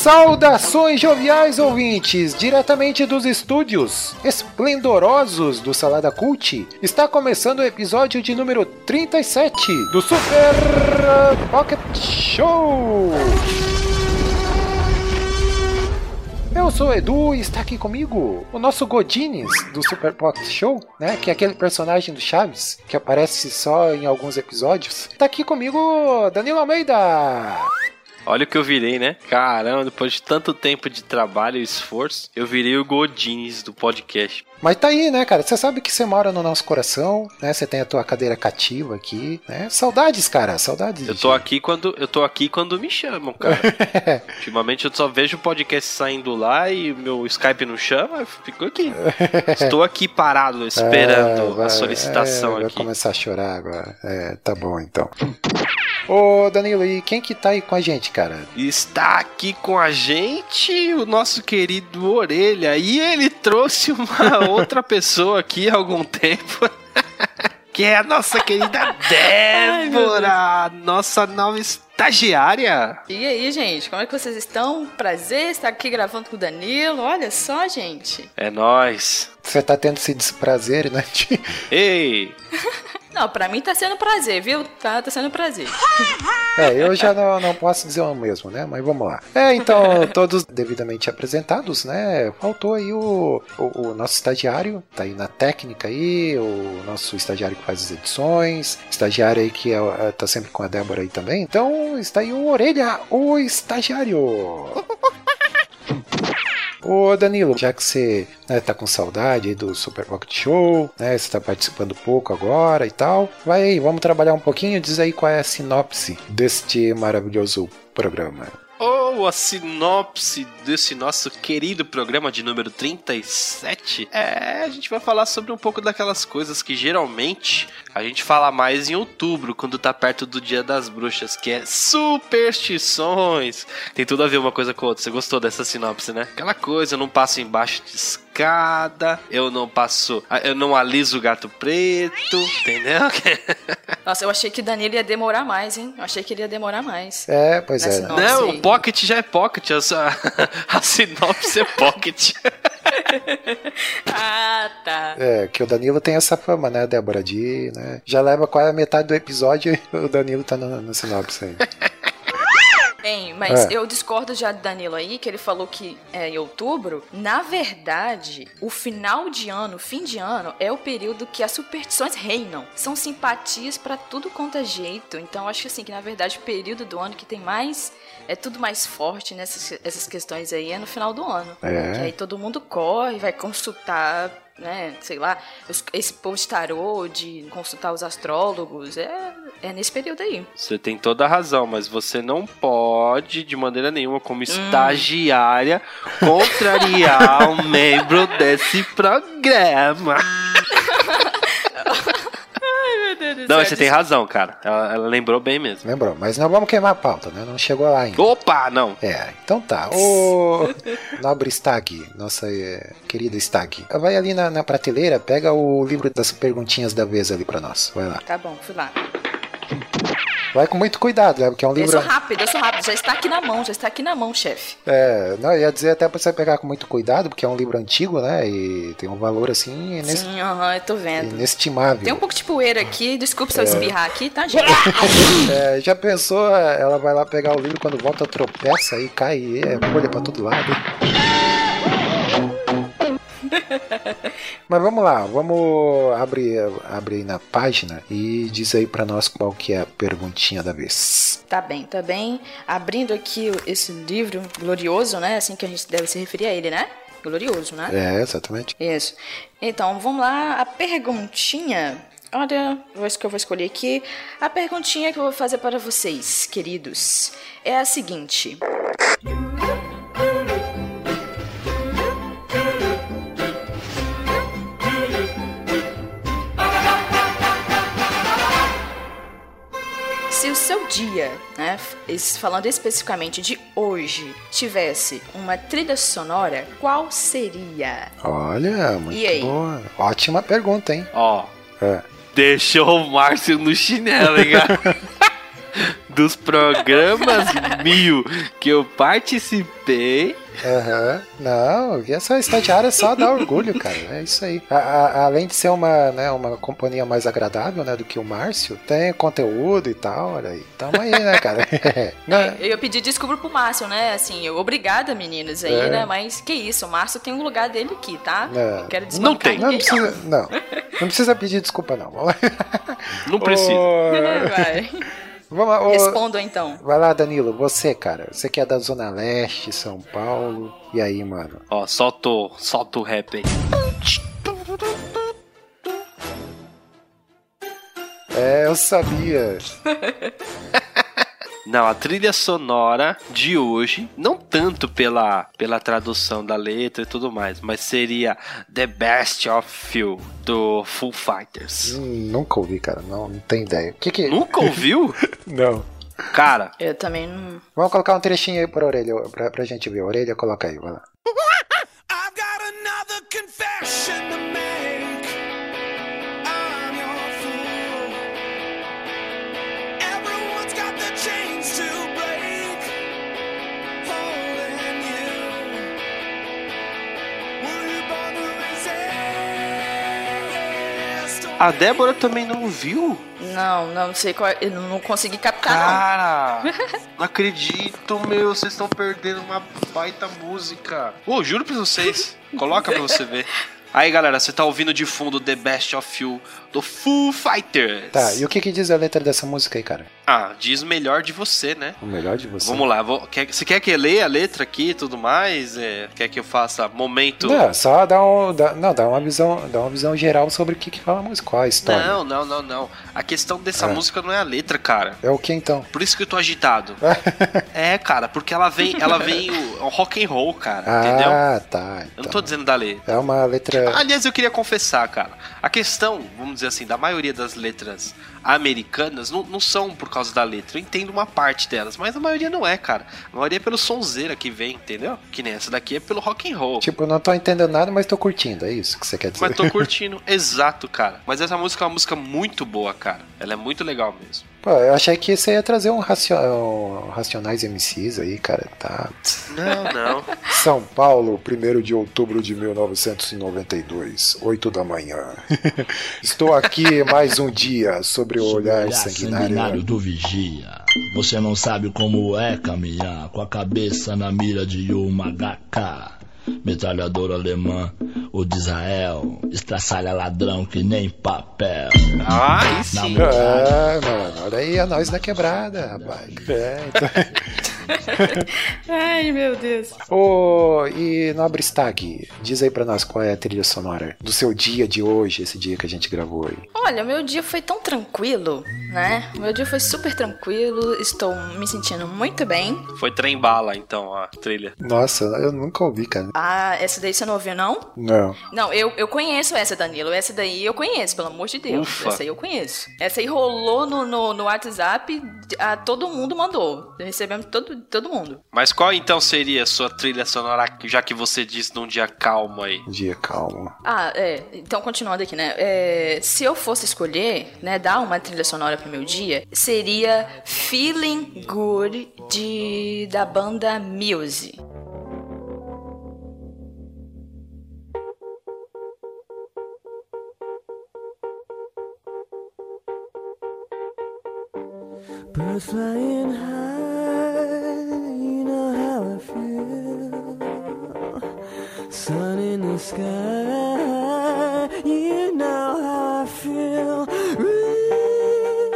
Saudações joviais ouvintes, diretamente dos estúdios esplendorosos do Salada Cult. Está começando o episódio de número 37 do Super Pocket Show. Eu sou o Edu e está aqui comigo o nosso Godines do Super Pocket Show, né? Que é aquele personagem do Chaves que aparece só em alguns episódios. Está aqui comigo Danilo Almeida. Olha o que eu virei, né? Caramba, depois de tanto tempo de trabalho e esforço, eu virei o Godines do podcast. Mas tá aí, né, cara? Você sabe que você mora no nosso coração, né? Você tem a tua cadeira cativa aqui, né? Saudades, cara, saudades. Eu tô aqui quando eu tô aqui quando me chamam, cara. Ultimamente eu só vejo o podcast saindo lá e o meu Skype não chama, eu fico aqui. Estou aqui parado esperando É, vai- a solicitação é, aqui. Vai começar a chorar agora. É, tá bom então. Ô, Danilo, e quem que tá aí com a gente, cara? Está aqui com a gente o nosso querido Orelha. E ele trouxe uma outra pessoa aqui há algum tempo. Que é a nossa querida Débora, nossa nova estagiária. E aí, gente, como é que vocês estão? Prazer estar aqui gravando com o Danilo. Olha só, gente. É nóis. Você tá tendo esse desprazer, né? Ei, Não, pra mim tá sendo prazer, viu? Tá, tá sendo prazer. É, eu já não, não posso dizer o mesmo, né? Mas vamos lá. É, então, todos devidamente apresentados, né? Faltou aí o, o, o nosso estagiário, tá aí na técnica aí, o nosso estagiário que faz as edições, estagiário aí que é, é, tá sempre com a Débora aí também. Então, está aí o Orelha, o estagiário. Ô Danilo, já que você né, tá com saudade do Super Pocket Show, né? Você tá participando pouco agora e tal. Vai aí, vamos trabalhar um pouquinho, diz aí qual é a sinopse deste maravilhoso programa. Ou a sinopse desse nosso querido programa de número 37, é, a gente vai falar sobre um pouco daquelas coisas que geralmente a gente fala mais em outubro, quando tá perto do Dia das Bruxas, que é superstições. Tem tudo a ver uma coisa com a outra. Você gostou dessa sinopse, né? Aquela coisa, não passo embaixo de escada, eu não passo, eu não aliso o gato preto, entendeu? Nossa, eu achei que o Danilo ia demorar mais, hein? Eu achei que ele ia demorar mais. É, pois é. não. Não, o Pocket já é Pocket, a, a sinopse é Pocket. Ah, tá. É, que o Danilo tem essa fama, né, Débora? De, né, já leva quase a metade do episódio e o Danilo tá no, no sinopse aí. Bem, mas É. eu discordo já do Danilo aí, que ele falou que é em outubro. Na verdade, o final de ano, fim de ano, é o período que as superstições reinam. São simpatias pra tudo quanto é jeito. Então, acho assim que, na verdade, o período do ano que tem mais. É tudo mais forte nessas essas questões aí é no final do ano. É. Que aí todo mundo corre, vai consultar, né? Sei lá, esse povo de tarô, de consultar os astrólogos. É, é nesse período aí. Você tem toda a razão, mas você não pode, de maneira nenhuma, como estagiária, contrariar um membro desse programa. Não, você tem razão, cara. Ela, ela lembrou bem mesmo. Lembrou? Mas não vamos queimar a pauta, né? Não chegou lá ainda. Opa, não. É, então tá. Ô, nobre Stag, nossa é, querida Stag, vai ali na, na prateleira, pega o livro das perguntinhas da vez ali pra nós. Vai lá. Tá bom, fui lá. Vai com muito cuidado, né? Porque é um Eu livro. sou rápido, eu sou rápido. Já está aqui na mão, já está aqui na mão, chefe. É, não, eu ia dizer até pra você pegar com muito cuidado, porque é um livro antigo, né? E tem um valor assim ines- Sim, aham, eu tô vendo. inestimável. Tem um pouco de poeira aqui, desculpa se eu espirrar aqui, tá, gente? É, já pensou, ela vai lá pegar o livro quando volta tropeça e cai, e é folha pra todo lado. Mas vamos lá, vamos abrir, abrir aí na página e diz aí pra nós qual que é a perguntinha da vez. Tá bem, tá bem. Abrindo aqui esse livro glorioso, né? Assim que a gente deve se referir a ele, né? Glorioso, né? É, exatamente. Isso. Então, vamos lá. A perguntinha. Olha, vou- que eu vou escolher aqui. A perguntinha que eu vou fazer para vocês, queridos, é a seguinte. Se o seu dia, né, falando especificamente de hoje, tivesse uma trilha sonora, qual seria? Olha, muito E aí? boa. Ótima pergunta, hein? Ó, É. deixou o Márcio no chinelo, hein, cara? Dos programas mil que eu participei, Aham. Não, essa estagiária só dá orgulho, cara. É isso aí. A- a- além de ser uma, né, uma companhia mais agradável, né, do que o Márcio, tem conteúdo e tal, olha aí. Tamo aí, né, cara? Né? Eu ia pedir desculpa pro Márcio, né? Assim, eu, obrigada, meninos aí, É. né? Mas que isso, o Márcio tem um lugar dele aqui, tá? É. Não quero Não tem. Não precisa, não. Não precisa pedir desculpa, não. Não precisa. Ô, Vai. Vamos lá, ô, Respondam então. Vai lá, Danilo, você, cara. Você que é da Zona Leste, São Paulo. E aí, mano? Ó, solta o, solta o rap aí. É, eu sabia. Não, a trilha sonora de hoje, não tanto pela, pela tradução da letra e tudo mais, mas seria The Best of You, do Full Fighters. Hum, nunca ouvi, cara. Não, não tem ideia. O que que... Nunca ouviu? Não. Cara, Eu também não. Vamos colocar um trechinho aí pra orelha, pra, pra gente ver. A orelha, coloca aí, vai lá. I've got another confession to make. A Débora também não viu? Não, não sei qual. Eu não consegui captar, Cara, não acredito, meu, vocês estão perdendo uma baita música. Ô, juro pra vocês, coloca pra você ver. Aí, galera, você tá ouvindo de fundo The Best of You, do Full Fighters. Tá, e o que que diz a letra dessa música aí, cara? Ah, diz melhor de você, né? O melhor de você. Vamos lá, vou, quer, você quer que eu leia a letra aqui e tudo mais? É, quer que eu faça momento... Não, só dá, um, dá, não, dá uma visão, dá uma visão geral sobre o que que fala a música, qual a história. Não, não, não, não. A questão dessa Ah. música não é a letra, cara. É o que então? Por isso que eu tô agitado. é, cara, porque ela vem, ela vem o, é um rock and roll, cara, entendeu? ah, tá. Eu não então. tô dizendo da letra. É uma letra. Aliás, eu queria confessar, cara. A questão, vamos dizer assim, da maioria das letras americanas não, não são por causa da letra. Eu entendo uma parte delas, mas a maioria não é, cara. A maioria é pelo sonzeira que vem, entendeu? Que nem essa daqui é pelo rock and roll. Tipo, não tô entendendo nada, mas tô curtindo. É isso que você quer dizer. Mas tô curtindo, exato, cara. Mas essa música é uma música muito boa, cara. Ela é muito legal mesmo. Pô, eu achei que você ia trazer um, racio... um Racionais MCs aí, cara. Tá. Não, não. São Paulo, 1 de outubro de 1992, 8 da manhã. Estou aqui mais um dia sobre o olhar Olhar sanguinário. do vigia. Você não sabe como é caminhar com a cabeça na mira de uma HK. Metralhador alemã, o de Israel, estraçalha ladrão que nem papel. Ah, aí sim. É, mano, olha aí a nós da quebrada, rapaz. É, então... Ai, meu Deus. Ô, e Nobre Stag, diz aí pra nós qual é a trilha sonora do seu dia de hoje, esse dia que a gente gravou aí. Olha, meu dia foi tão tranquilo, né? Meu dia foi super tranquilo, estou me sentindo muito bem. Foi trem bala, então, a trilha. Nossa, eu nunca ouvi, cara. Ah, essa daí você não ouviu, não? Não. Não, eu, eu conheço essa, Danilo. Essa daí eu conheço, pelo amor de Deus. Ufa. Essa aí eu conheço. Essa aí rolou no, no, no WhatsApp, a, todo mundo mandou. Recebemos todo, todo mundo. Mas qual então seria a sua trilha sonora, já que você disse num dia calmo aí? Dia calmo. Ah, é. Então, continuando aqui, né? É, se eu fosse escolher, né, dar uma trilha sonora pro meu dia, seria Feeling Good de, da banda Muse. Birds flying high, you know how I feel. Sun in the sky, you know how I feel.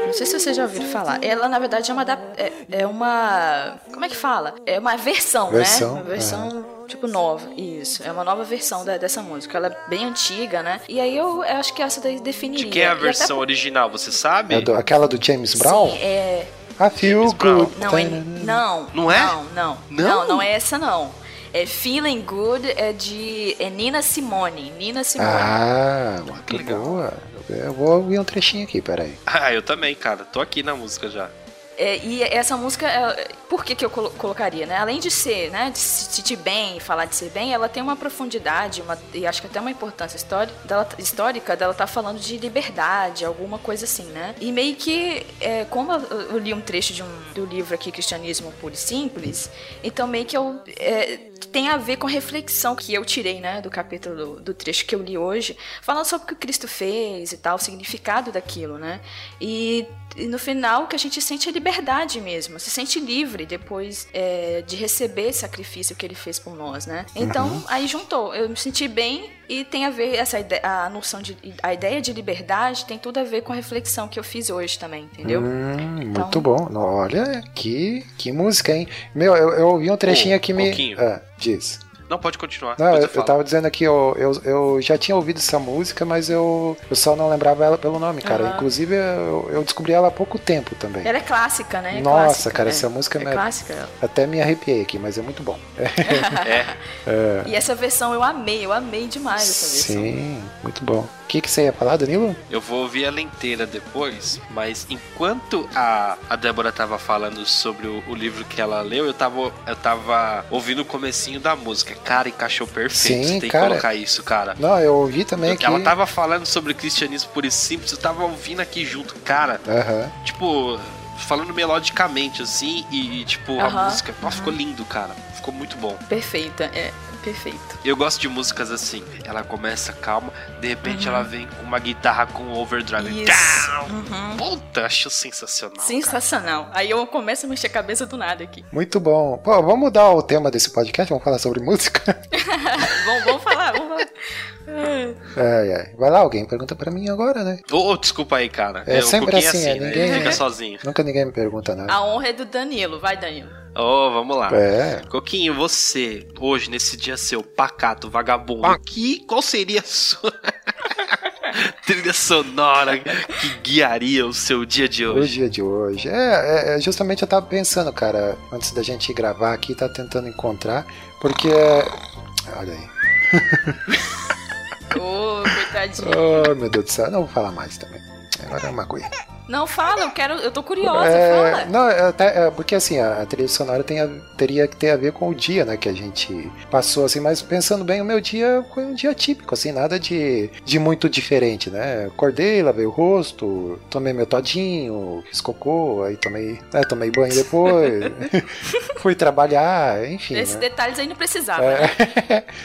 Não sei se vocês já ouviram falar. Ela, na verdade, é uma. da- É, é uma. Como é que fala? É uma versão, Versão, né? Uma versão, tipo, nova. Isso. É uma nova versão da- dessa música. Ela é bem antiga, né? E aí eu, eu acho que essa daí definiria. De quem é a E até versão original, você sabe? É do- aquela do James Brown? Sim, é. I feel good. Não, é, não. Não é? Não, não. Não? Não, não é essa, não. É Feeling Good, é de. É Nina Simone. Nina Simone. Ah, muito legal. boa. Eu vou ouvir um trechinho aqui, peraí. Ah, eu também, cara. Tô aqui na música já. É, e essa música, é, por que, que eu colo- colocaria, né? Além de ser, né, de se sentir bem, falar de ser bem, ela tem uma profundidade, uma, e acho que até uma importância histórica dela, histórica dela tá falando de liberdade, alguma coisa assim, né? E meio que, é, como eu, li um trecho de um, do livro aqui, Cristianismo Puro e Simples, então meio que eu é, tem a ver com a reflexão que eu tirei, né, do capítulo do, do trecho que eu li hoje, falando sobre o que Cristo fez e tal, o significado daquilo, né? E, e no final o que a gente sente é liberdade mesmo, se sente livre depois é, de receber esse sacrifício que ele fez por nós, né? Então aí juntou, eu me senti bem e tem a ver essa ideia, a noção de a ideia de liberdade tem tudo a ver com a reflexão que eu fiz hoje também, entendeu? Hum, Então- muito bom. Olha, que, que música, hein? Meu, eu, eu ouvi um trechinho Ô, aqui me. Ah, diz. Não, pode continuar. Não, eu, eu tava dizendo aqui, eu, eu, eu já tinha ouvido essa música, mas eu, eu só não lembrava ela pelo nome, cara. Aham. Inclusive, eu, eu descobri ela há pouco tempo também. Ela é clássica, né? É Nossa, clássica, cara, né? essa música é me- clássica. Até me arrepiei aqui, mas é muito bom. É, E essa versão eu amei, eu amei demais essa versão. Sim, muito bom. O que, que você ia falar, Danilo? eu vou ouvir ela inteira depois, mas enquanto a, a Débora tava falando sobre o, o livro que ela leu, eu tava, eu tava ouvindo o comecinho da música. Cara, encaixou perfeito. Sim, Você tem cara. que colocar isso, cara. Não, eu ouvi também aqui. Ela tava falando sobre cristianismo puro e simples, eu tava ouvindo aqui junto, cara. Tipo, falando melodicamente assim, e, e, tipo, a música. Nossa, ficou lindo, cara. Ficou muito bom. Perfeita, é perfeito. Eu gosto de músicas assim. Ela começa calma, de repente Uhum. ela vem com uma guitarra com overdrive. Isso. Uhum. Puta, acho sensacional. cara. Sensacional. Aí eu começo a mexer a cabeça do nada aqui. Muito bom. Pô, vamos mudar o tema desse podcast? Vamos falar sobre música? vamos, vamos falar, vamos falar. Ai, ai. Vai lá, alguém pergunta pra mim agora, né? Ô, ô, desculpa aí, cara. É o sempre Coquinho assim, é, né? ninguém- fica sozinho. Nunca ninguém me pergunta nada. A honra é do Danilo. Vai, Danilo. Ô, vamos lá. É. Coquinho, você, hoje, nesse dia seu, pacato, vagabundo, que, qual seria a sua trilha sonora que guiaria o seu dia de O hoje? dia de hoje. É, é, é, justamente eu tava pensando, cara, antes da gente gravar aqui, tá tentando encontrar, porque. Olha aí. Ô, coitadinho. Oh, meu Deus do céu, não vou falar mais também. Agora é uma coisa. Não, fala, eu quero. Eu tô curiosa, É, fala. não, é, até- é, porque assim, a, a trilha sonora tem a- teria que ter a ver com o dia, né, que a gente passou, assim, mas pensando bem, o meu dia foi um dia típico, assim, nada de, de muito diferente, né, acordei, lavei o rosto, tomei meu todinho, fiz cocô, aí tomei, né, tomei banho depois, fui trabalhar, enfim, Esses né. detalhes aí não precisava, né?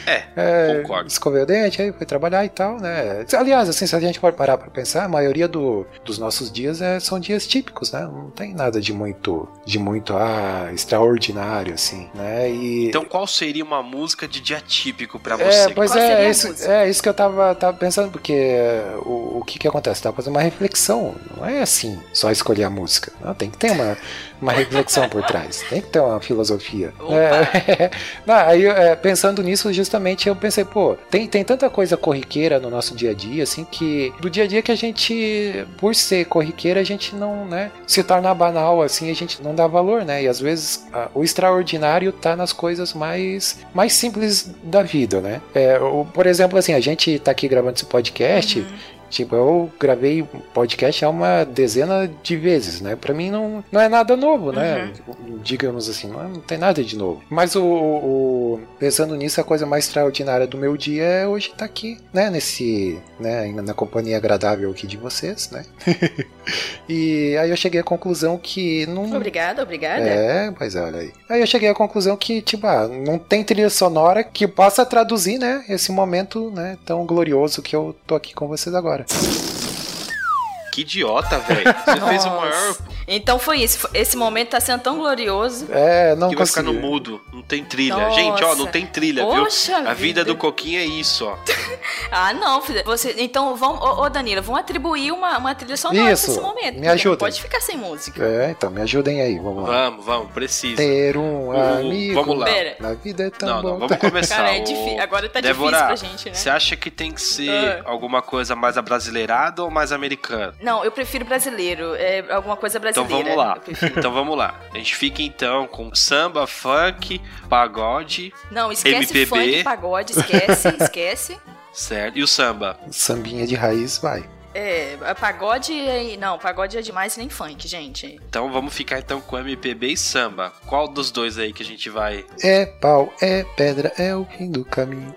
É, É, concordo. escovei o dente, aí fui trabalhar e tal, né? Aliás, assim, se a gente for parar pra pensar, a maioria do- dos nossos dias é, são dias típicos, né? Não tem nada de muito, de muito, ah, extraordinário, assim, né? E... Então, qual seria uma música de dia típico pra É, você? pois Qual seria é, a isso, é isso que eu tava, tava pensando, porque é, o, o que que acontece? Tava fazendo uma reflexão, não é assim, só escolher a música. Não, tem que ter uma, uma reflexão por trás, tem que ter uma filosofia. É, não, aí, é, pensando nisso, justamente, eu pensei, pô, tem, tem tanta coisa corriqueira no nosso dia a dia, assim, que do dia a dia que a gente, por ser corriqueira, a gente não, né, se torna banal, assim, a gente não dá valor, né, e às vezes a- o extraordinário tá nas coisas mais, mais simples da vida, né. É, o- por exemplo, assim, a gente tá aqui gravando esse podcast, Tipo, eu gravei podcast há uma dezena de vezes, né? Pra mim não, não é nada novo, né? Digamos assim, não, é- não tem nada de novo. Mas o, o- pensando nisso, a coisa mais extraordinária do meu dia é hoje estar aqui, né? Nesse, né? Na companhia agradável aqui de vocês, né? e aí eu cheguei à conclusão que não, Obrigada, obrigada. é, pois é, olha aí. Aí eu cheguei à conclusão que, tipo, ah, não tem trilha sonora que possa traduzir, né, esse momento, né, tão glorioso que eu tô aqui com vocês agora. cara. Que idiota, velho. Você fez o maior Então foi isso. Esse momento tá sendo tão glorioso. É, não que vai ficar consegui. no mudo. Não tem trilha. Nossa. Gente, ó, não tem trilha, Poxa viu? A vida vida. do Coquinho é isso, ó. Ah, não. Você, então, vamos, ô, ô Danilo, vamos atribuir uma, uma trilha sonora Isso, pra esse momento. me ajuda. Pode ficar sem música. É, então me ajudem aí, vamos lá. Vamos, vamos, precisa. Ter um O- amigo vamos lá. Pera. na vida é tão Não, não, bom. vamos começar. Cara, é Ô, difí- agora tá difícil pra gente, né? Você acha que tem que ser Ah. alguma coisa mais abrasileirada ou mais americana? Não, eu prefiro brasileiro. É alguma coisa Então brasileira. vamos lá. Então vamos lá. A gente fica então com samba, funk, pagode, Não, esquece MPB. funk, pagode, esquece, esquece. certo? E o samba? Sambinha de raiz, vai. É, pagode é. Não, pagode é demais nem funk, gente. Então vamos ficar então com MPB e samba. Qual dos dois aí que a gente vai? É pau, é pedra, é o fim do caminho.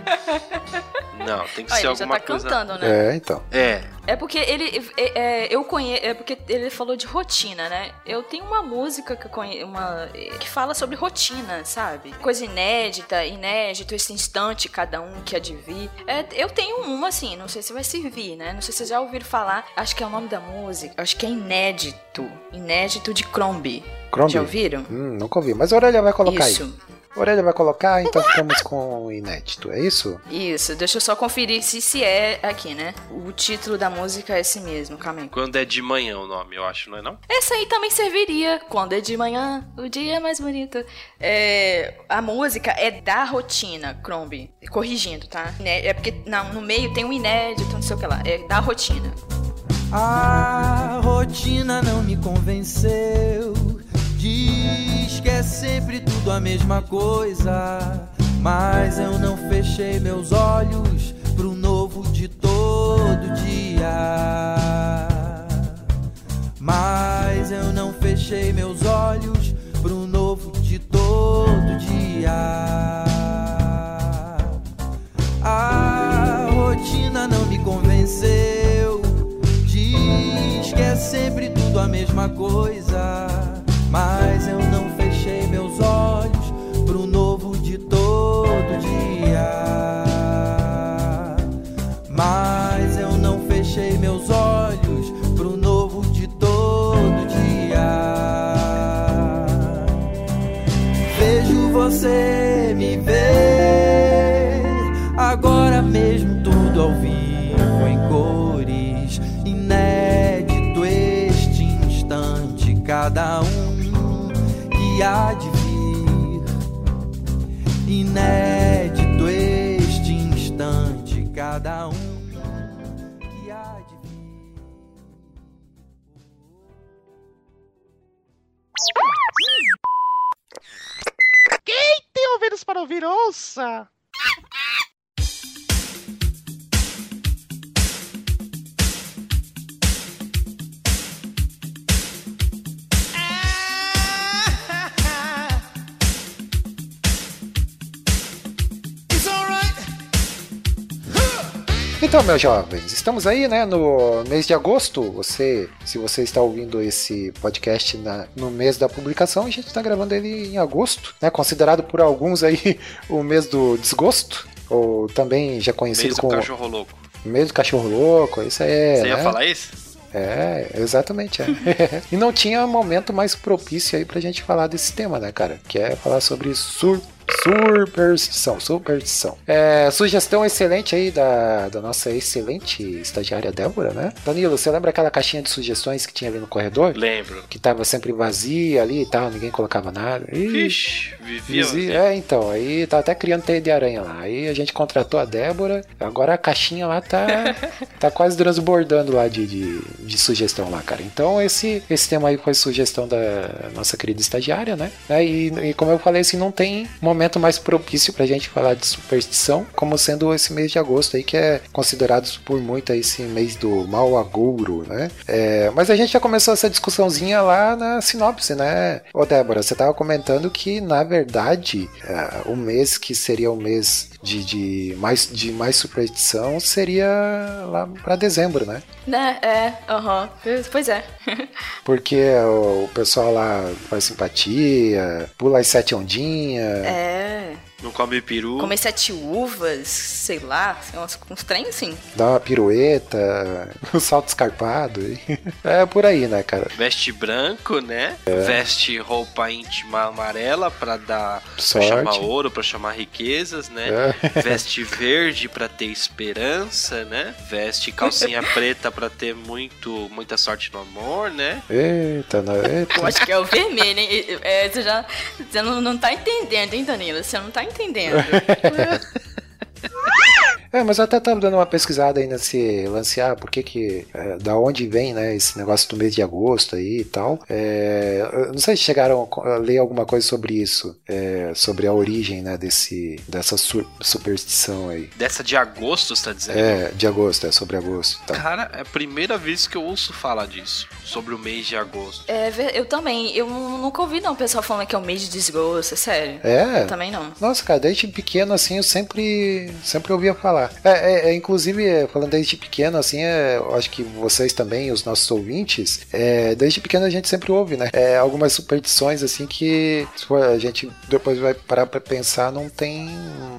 Não, tem que Olha, ser ele já alguma tá coisa. cantando, né? É, então. É, É porque ele. É, é, eu conheço. É porque ele falou de rotina, né? Eu tenho uma música que eu conheço. Uma, que fala sobre rotina, sabe? Coisa inédita, inédito, esse instante, cada um que há de vir. É, eu tenho uma, assim, não sei se vai servir, né? Não sei se vocês já ouviram falar. Acho que é o nome da música. Acho que é Inédito. Inédito de Crombie. Crombie? Já ouviram? Hum, nunca ouvi. Mas a Orelha vai colocar Isso. aí. A Orelha vai colocar, então ficamos com o inédito, é isso? Isso, deixa eu só conferir se se é aqui, né? O título da música é esse mesmo, calma aí. quando é de manhã o nome, eu acho, não é não? Essa aí também serviria quando é de manhã, o dia é mais bonito. É, a música é da rotina, Crombie. Corrigindo, tá? É porque não, no meio tem um inédito, não sei o que lá. É da rotina. A rotina não me convenceu. Diz que é sempre tudo a mesma coisa. Mas eu não fechei meus olhos pro novo de todo dia. Mas eu não fechei meus olhos pro novo de todo dia. A rotina não me convenceu. Diz que é sempre tudo a mesma coisa. Mas eu não fechei meus olhos pro novo de todo dia. Mas que há de vir, inédito este instante cada um que há de vir. Tem ouvidos para ouvir, ouça! Então, meus jovens, estamos aí, né, no mês de agosto. Você, se você está ouvindo esse podcast na- no mês da publicação, a gente está gravando ele em agosto, né, considerado por alguns aí o mês do desgosto, ou também já conhecido Mês do como cachorro louco. mês do cachorro louco. Isso aí é, Você ia né? falar isso? É, exatamente. É. e não tinha momento mais propício aí pra gente falar desse tema, né, cara? Que é falar sobre sur superstição, superstição. É, sugestão excelente aí da, da nossa excelente estagiária Débora, né? Danilo, você lembra aquela caixinha de sugestões que tinha ali no corredor? Lembro. Que tava sempre vazia ali e tal, ninguém colocava nada. Vixe, vivia. Vazia. É, então, aí tá até criando teia de aranha lá. Aí a gente contratou a Débora, agora a caixinha lá tá, tá quase transbordando lá de, de, de sugestão lá, cara. Então esse, esse tema aí foi sugestão da nossa querida estagiária, né? É, E, e como eu falei, assim, não tem momento mais propício pra gente falar de superstição, como sendo esse mês de agosto aí, que é considerado por muito esse mês do mau agouro, né? É, mas a gente já começou essa discussãozinha lá na sinopse, né? Ô Débora, você tava comentando que, na verdade, é, o mês que seria o mês de, de, mais, de mais superstição seria lá pra dezembro, né? Né? É, aham. Pois é. Porque o, o pessoal lá faz simpatia, pula as sete ondinhas. é. Não come peru. Comer sete uvas, sei lá, uns, uns trem assim. Dá uma pirueta, um salto escarpado. É por aí, né, cara? Veste branco, né? É. Veste roupa íntima amarela pra dar. Pra Sorte. chamar ouro, pra chamar riquezas, né? É. Veste verde pra ter esperança, né? Veste calcinha preta pra ter muito, muita sorte no amor, né? Eita, não, eita. Eu acho que é o vermelho, hein? É, você já. Você não, não tá entendendo, hein, Danilo? Você não tá entendendo entendendo. É, mas eu até tava dando uma pesquisada aí nesse lance, ah, por que que, é, da onde vem, né, esse negócio do mês de agosto aí e tal. É, não sei se chegaram a ler alguma coisa sobre isso, é, sobre a origem, né, desse, dessa sur- superstição aí. Dessa de agosto, você tá dizendo? É, de agosto, é sobre agosto. Tá. Cara, é a primeira vez que eu ouço falar disso. Sobre o mês de agosto. É, eu também. Eu nunca ouvi não o pessoal falando que é um mês de desgosto, é sério. É, Eu também não. Nossa, cara, desde pequeno, assim, eu sempre, sempre ouvia falar. É, é, é, inclusive, falando desde pequeno, assim, é, eu acho que vocês também, os nossos ouvintes, é, desde pequeno a gente sempre ouve, né? É, algumas superstições, assim, que a gente depois vai parar pra pensar, não tem,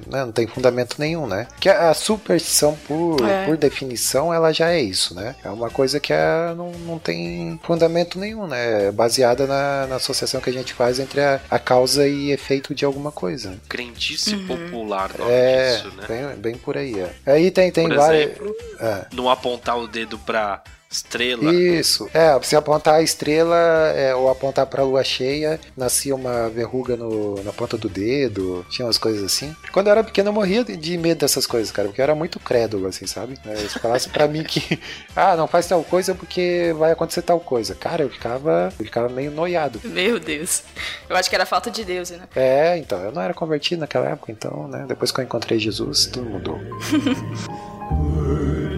né, não tem fundamento nenhum, né? Que a, a superstição, por, É. por definição, ela já é isso, né? É uma coisa que é, não, não tem fundamento nenhum, né? É baseada na, na associação que a gente faz entre a, a causa e efeito de alguma coisa. Crendice Uhum. popular, É, disso, né? Bem, bem por aí. É. Aí tem, tem Por várias. exemplo, É. não apontar o dedo pra estrela. Isso. É, você apontar a estrela é, ou apontar pra lua cheia, nascia uma verruga no, na ponta do dedo, tinha umas coisas assim. Quando eu era pequeno eu morria de, de medo dessas coisas, cara, porque eu era muito crédulo, assim, sabe? É, se falasse pra mim que, ah, não faz tal coisa porque vai acontecer tal coisa. Cara, eu ficava, eu ficava meio noiado. Meu Deus. Eu acho que era falta de Deus, né? É, então, eu não era convertido naquela época, então, né, depois que eu encontrei Jesus, tudo mudou.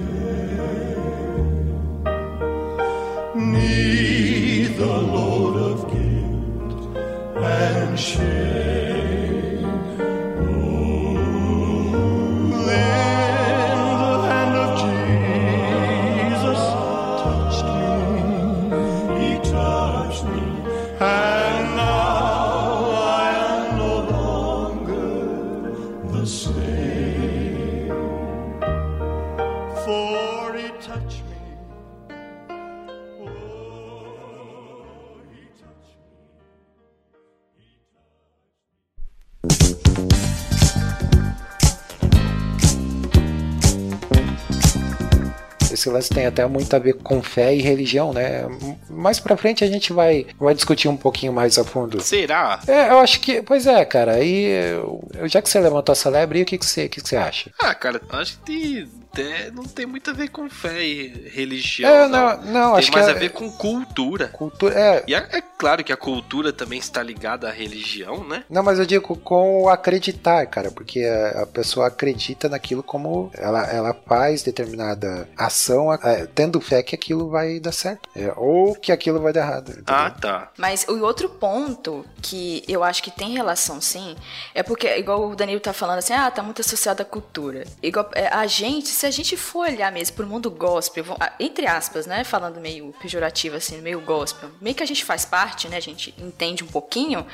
Neath the load of guilt and shame. Oh, Esse lance tem até muito a ver com fé e religião, né? Mais pra frente a gente vai, vai discutir um pouquinho mais a fundo. Será? É, eu acho que. Pois é, cara. Eu- já que você levantou essa lebre, o que, que, você, o que, que você acha? Ah, cara, acho que é, não tem muito a ver com fé e religião. É, não. não, não, tem acho que mais é- a ver com cultura. Cultura. É. E é, é claro que a cultura também está ligada à religião, né? Não, mas eu digo com o acreditar, cara, porque a, a pessoa acredita naquilo como ela, ela faz determinada ação, é, tendo fé que aquilo vai dar certo. É, ou que aquilo vai dar errado. entendeu? Ah, tá. Mas o outro ponto que eu acho que tem relação sim, é porque, igual o Danilo tá falando assim, ah, tá muito associado à cultura. Igual, é, a gente, se a gente for olhar mesmo pro mundo gospel, ah, entre aspas, né, falando meio pejorativo assim, meio gospel, meio que a gente faz parte, né, a gente entende um pouquinho,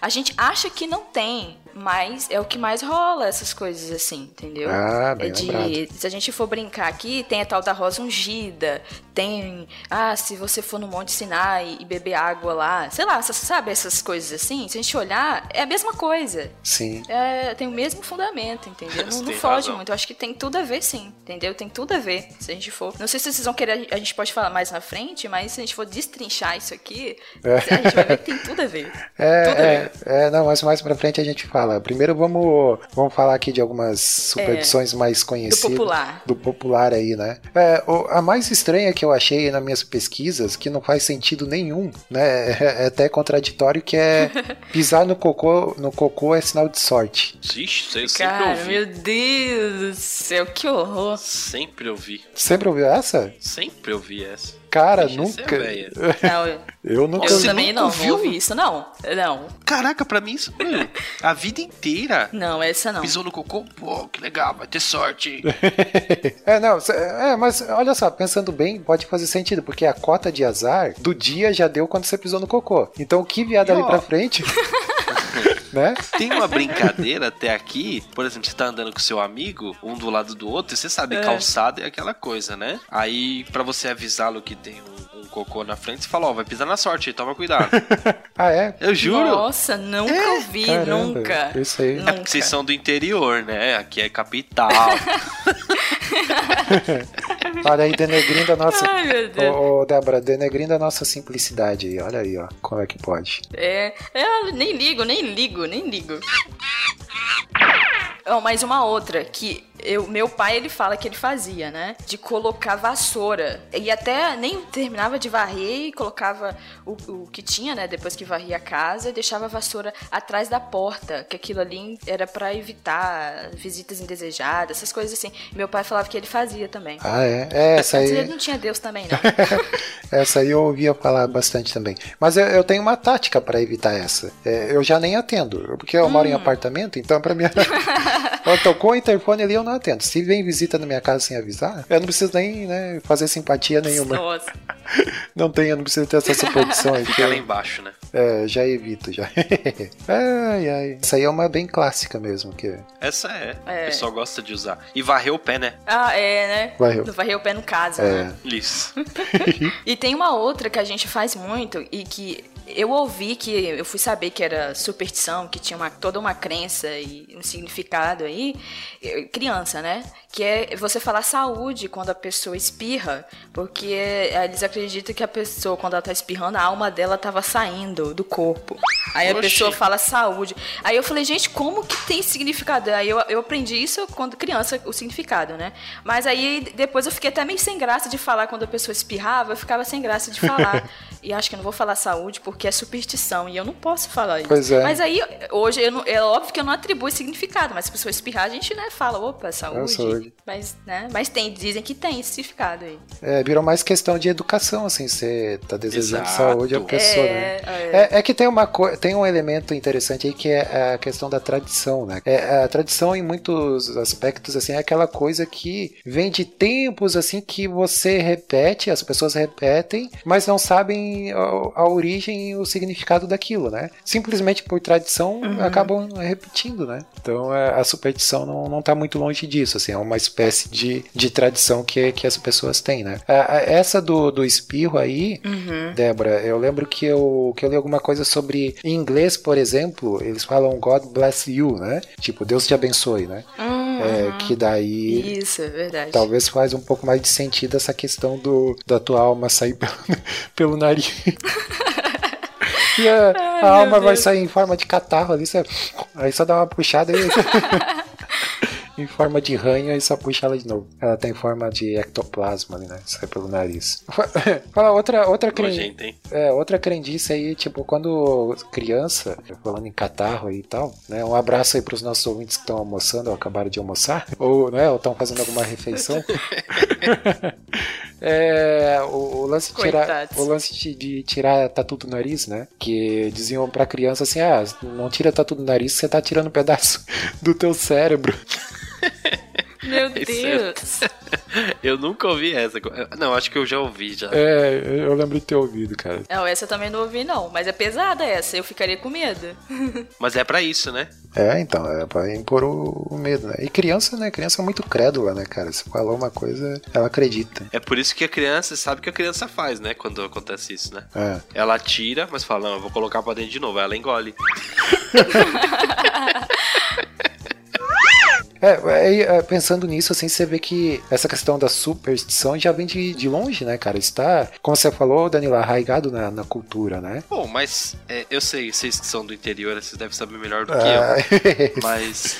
a gente acha que não tem, mas é o que mais rola essas coisas assim, entendeu? Ah, bem é de, lembrado. se a gente for brincar aqui, tem a tal da rosa ungida, tem, ah, se você for no Monte Sinai e beber água lá, sei lá, sabe essas coisas assim? Se a gente olhar, é a mesma coisa. Sim. É, tem o mesmo fundamento, entendeu? Não, não foge razão. muito. Eu acho que tem tudo a ver, sim. Entendeu? Tem tudo a ver, se a gente for. Não sei se vocês vão querer, a gente pode falar mais na frente, mas se a gente for destrinchar isso aqui, É. a gente vai ver que tem tudo a ver. É, Tudo a é, ver. é, não, mas mais pra frente a gente fala. Primeiro vamos, vamos falar aqui de algumas superstições mais conhecidas. É, popular. Do popular aí, né? É, o- a mais estranha que eu achei nas minhas pesquisas, que não faz sentido nenhum, né? É, é até contraditório, que é pisar no cocô, no cocô é sinal de sorte. Ixi, eu sempre Cara, ouvi. meu Deus do céu, que horror. Sempre ouvi. Sempre ouviu essa? Sempre ouvi essa. Cara, essa é nunca. Não, eu, eu nunca eu também nunca não, ouviu? não ouvi isso, não. Não, Caraca, pra mim isso. mano, a vida inteira. não, essa não. Pisou no cocô, pô, que legal, vai ter sorte. É, não, é, mas olha só, pensando bem, pode fazer sentido, porque a cota de azar do dia já deu quando você pisou no cocô. Então o que vier dali E, ó. pra frente, né? Tem uma brincadeira até aqui, por exemplo, você tá andando com seu amigo, um do lado do outro, e você sabe, É. calçada é aquela coisa, né? Aí, pra você avisá-lo que tem um, um cocô na frente, você fala, ó, vai pisar na sorte, toma cuidado. Ah, é? Eu juro. Nossa, nunca ouvi, Caramba, nunca. isso aí. É É Nunca. porque vocês são do interior, né? Aqui é capital. Olha aí, denegrindo a nossa. Ai, meu Deus. Ô, ô, Débora, denegrindo a nossa simplicidade aí. Olha aí, ó. Como é que pode? É, é, nem ligo, nem ligo, nem ligo. Ó, mais uma outra que eu, meu pai, ele fala que ele fazia, né? De colocar vassoura. E até nem terminava de varrer e colocava o, o que tinha, né? Depois que varria a casa, e deixava a vassoura atrás da porta. Que aquilo ali era pra evitar visitas indesejadas, essas coisas assim. Meu pai falava que ele fazia também. Ah, é? É, essa aí. ele não tinha Deus também, não. Essa aí eu ouvia falar bastante também. Mas eu, eu tenho uma tática para evitar essa. É, eu já nem atendo, porque eu moro em apartamento, então pra mim. Quando tocou o interfone ali, eu não atendo. Se vem visita na minha casa sem avisar, eu não preciso nem né, fazer simpatia nenhuma. Nossa. Não tenho, eu não preciso ter essa superstição aí. Fica lá embaixo, né? É, já evito, já. ai, ai. Essa aí é uma bem clássica mesmo, que Essa é. É. O pessoal gosta de usar. E varrer o pé, né? Ah, é, né? Varreu. Do varrer o pé no casa, É. né? Isso. E tem uma outra que a gente faz muito e que eu ouvi que eu fui saber que era superstição, que tinha uma, toda uma crença e um significado aí, eh, criança, né? Que é você falar saúde quando a pessoa espirra, porque eh, eles acreditam que a pessoa, quando ela tá espirrando, a alma dela tava saindo do corpo. Aí a Oxi. pessoa fala saúde. Aí eu falei, gente, como que tem significado? Aí eu, eu aprendi isso quando criança, o significado, né? Mas aí depois eu fiquei até meio sem graça de falar quando a pessoa espirrava, eu ficava sem graça de falar. e acho que eu não vou falar saúde porque é superstição e eu não posso falar isso. Pois é. Mas aí, hoje, eu não- é óbvio que eu não atribuo significado, mas se a pessoa espirrar, a gente, né, fala, opa, saúde. saúde. Mas, né, mas tem, dizem que tem esse significado aí. É, virou mais questão de educação, assim, você tá desejando Exato. saúde à pessoa, É, né? é. É, é que tem uma tem um elemento interessante aí que é a questão da tradição, né? É, a tradição em muitos aspectos assim é aquela coisa que vem de tempos assim que você repete, as pessoas repetem, mas não sabem a, a origem e o significado daquilo, né? Simplesmente por tradição acabam repetindo, né? Então é, a superstição não, não tá muito longe disso, assim, é uma espécie de, de tradição que, que as pessoas têm, né? A- a- essa do, do espirro aí, Débora, eu lembro que eu, que eu li alguma coisa sobre. Em inglês, por exemplo, eles falam God bless you, né? Tipo, Deus te abençoe, né? É, que daí. Isso, é verdade. Talvez faz um pouco mais de sentido essa questão do da tua alma sair pelo, pelo nariz. E a, a alma vai sair em forma de catarro ali, aí só dá uma puxada e em forma de ranho e só puxa ela de novo. Ela tem forma de ectoplasma ali, né? Sai pelo nariz. Fala outra outra cren... Nojento, hein? é, outra crendice aí, tipo, quando criança, falando em catarro aí e tal, né? Um abraço aí pros nossos ouvintes que estão almoçando ou acabaram de almoçar, ou, né, ou estão fazendo alguma refeição. É, o, o lance de tirar, o lance de, de tirar tatu do nariz, né? Que diziam pra criança assim: ah, não tira tatu do nariz, você tá tirando um pedaço do teu cérebro. Meu Deus. Eu nunca ouvi essa. Não, acho que eu já ouvi já. É, eu lembro de ter ouvido, cara. Não, essa eu também não ouvi, não. Mas é pesada essa, eu ficaria com medo. Mas é pra isso, né? É, então, é pra impor o, o medo, né? E criança, né? Criança é muito crédula, né, cara? Se falou uma coisa, ela acredita. É por isso que a criança sabe o que a criança faz, né? Quando acontece isso, né? É. Ela tira, mas fala, não, eu vou colocar pra dentro de novo. Aí ela engole. É, é, é, pensando nisso, assim, você vê que essa questão da superstição já vem de, de longe, né, cara? Está, como você falou, Danilo, arraigado na, na cultura, né? Bom, mas é, eu sei, vocês que são do interior, vocês devem saber melhor do que Ah, eu. Mas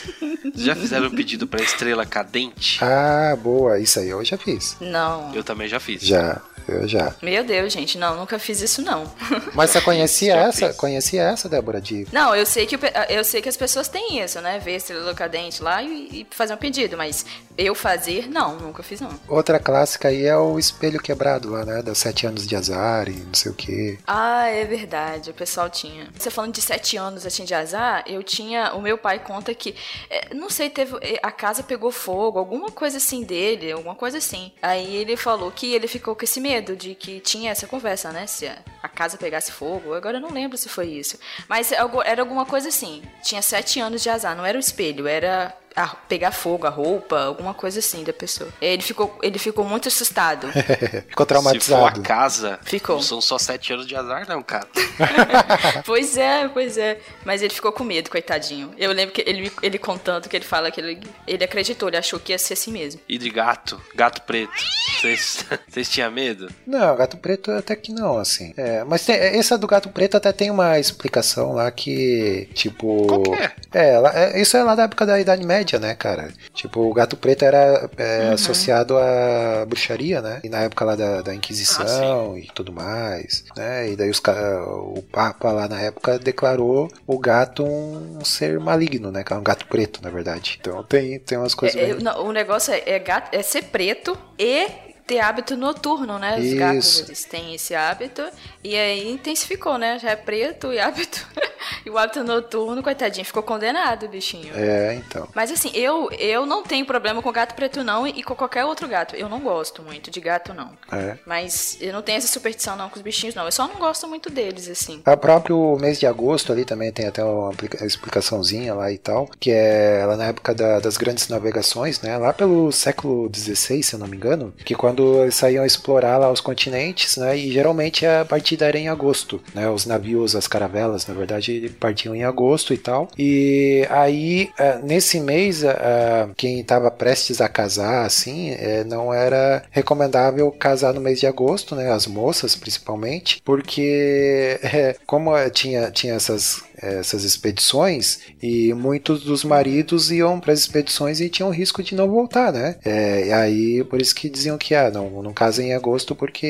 já fizeram um pedido pra estrela cadente? ah, boa, isso aí eu já fiz. Não. Eu também já fiz. Já, eu já. Meu Deus, gente, não, nunca fiz isso, não. Mas você conhecia essa? fiz. Conhecia essa, Débora? De... Não, eu sei que, eu sei que as pessoas têm isso, né? Ver estrela cadente lá e, e fazer um pedido, mas eu fazer, não, nunca fiz, não. Outra clássica aí é o espelho quebrado lá, né? Das sete anos de azar e não sei o quê. Ah, é verdade, o pessoal tinha. Você falando de sete anos assim de azar, eu tinha. O meu pai conta que. é, não sei, teve. é, A casa pegou fogo, alguma coisa assim dele, alguma coisa assim. Aí ele falou que ele ficou com esse medo de que tinha essa conversa, né? Se a, casa pegasse fogo. Agora eu não lembro se foi isso. Mas era alguma coisa assim. Tinha sete anos de azar, não era o espelho, era. A- pegar fogo, a roupa, alguma coisa assim da pessoa. Ele ficou, ele ficou muito assustado. Ficou Se for a traumatizado. casa, Ficou. não são só sete anos de azar, não, cara. Pois é, pois é. Mas ele ficou com medo, coitadinho. Eu lembro que ele, ele contando que ele fala que ele, ele acreditou, ele achou que ia ser assim mesmo. E de gato, gato preto. Vocês vocês tinham medo? Não, gato preto até que não, assim. É, mas tem, essa do gato preto até tem uma explicação lá que, tipo. Qual que é? É, é, isso é lá da época da Idade Média, né, cara? Tipo, o gato preto era é, associado à bruxaria, né? E na época lá da, da Inquisição e tudo mais, né? E daí os, o Papa lá na época declarou o gato um ser maligno, né? cara? Um gato preto, na verdade. Então tem, tem umas coisas. É, é, bem- não, o negócio é, é gato, é ser preto e ter hábito noturno, né? Os gatos Isso. eles têm esse hábito e aí intensificou, né? Já é preto e hábito e o hábito noturno, coitadinho, ficou condenado, o bichinho. É, então. Mas assim, eu, eu não tenho problema com gato preto não e, com qualquer outro gato. Eu não gosto muito de gato não. É. Mas eu não tenho essa superstição não com os bichinhos não. Eu só não gosto muito deles assim. O próprio mês de agosto ali também tem até uma explicaçãozinha lá e tal, que é lá na época da- das grandes navegações, né? Lá pelo século XVI, se eu não me engano, que quando eles saíam explorar lá os continentes, né? E geralmente a partida era em agosto, né? Os navios, as caravelas, na verdade, partiam em agosto e tal. E aí, eh, nesse mês, eh, quem estava prestes a casar, assim, não era recomendável casar no mês de agosto, né? As moças, principalmente, porque como tinha, tinha essas essas expedições e muitos dos maridos iam para as expedições e tinham risco de não voltar, né? É, e aí por isso que diziam que ah, não, não casem em agosto porque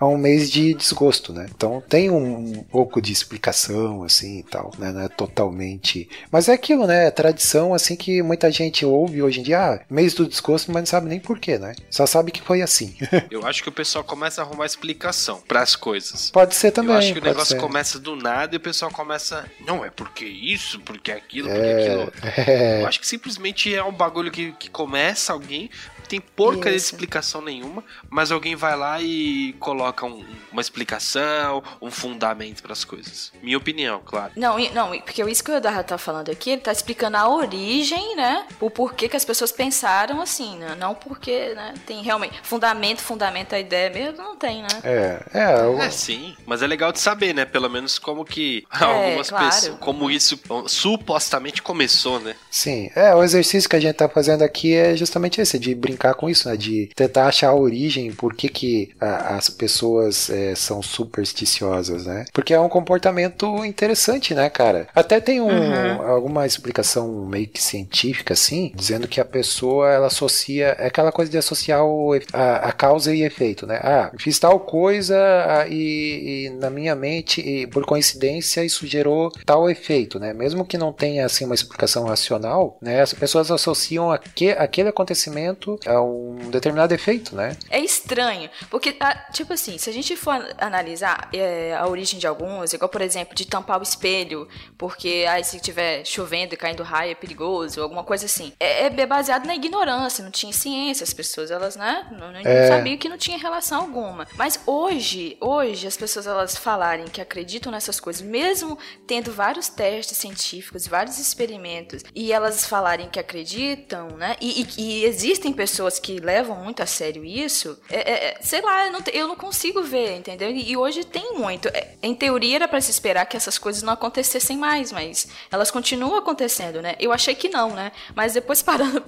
é um mês de desgosto, né? Então tem um, pouco de explicação assim e tal, né? Não é totalmente, mas é aquilo, né? É tradição assim que muita gente ouve hoje em dia, ah, mês do desgosto, mas não sabe nem porquê, né? Só sabe que foi assim. Eu acho que o pessoal começa a arrumar explicação pras coisas. pode ser também. eu acho que o negócio ser. começa do nada e o pessoal começa. Não, é porque isso, porque aquilo, porque É, aquilo. é. Eu acho que simplesmente é um bagulho que, que começa alguém, tem porca de explicação nenhuma, mas alguém vai lá e coloca um- uma explicação, um fundamento pras coisas. Minha opinião, claro. Não, não, porque isso que o Eduardo tá falando aqui, ele tá explicando a origem, né? O porquê que as pessoas pensaram assim, né? Não porque, né? Tem realmente fundamento, fundamento a ideia mesmo, não tem, né? É, é, o- É, sim, mas é legal de saber, né? Pelo menos como que É, algumas claro. pessoas. Como isso supostamente começou, né? Sim, é, o exercício que a gente tá fazendo aqui é justamente esse, de brincar com isso, né? De tentar achar a origem, por que, que a- as pessoas é, são supersticiosas, né? Porque é um comportamento interessante, né, cara? Até tem um, alguma explicação meio que científica, assim, dizendo que a pessoa, ela associa, é aquela coisa de associar o, a, a causa e efeito, né? Ah, fiz tal coisa ah, e, e na minha mente, e por coincidência, isso gerou tal efeito, né? Mesmo que não tenha, assim, uma explicação racional, né? As pessoas associam aque, aquele acontecimento a um determinado efeito, né? É estranho, porque, ah, tipo assim, se a gente for an- analisar é, a origem de alguns, igual, por exemplo, de tampar o espelho, porque aí se tiver chovendo e caindo raio é perigoso, alguma coisa assim, é, é baseado na ignorância, não tinha ciência, as pessoas, elas, né, não, não É. sabiam que não tinha relação alguma. Mas hoje, hoje, as pessoas, elas falarem que acreditam nessas coisas, mesmo tendo vários testes científicos, vários experimentos, e elas falarem que acreditam, né, e, e- e existem pessoas que levam muito a sério isso, é, é- é, sei lá, eu não, eu não consigo ver, entendeu? E, hoje tem muito. É, em teoria era pra se esperar que essas coisas não acontecessem mais, mas elas continuam acontecendo, né? Eu achei que não, né? Mas depois parando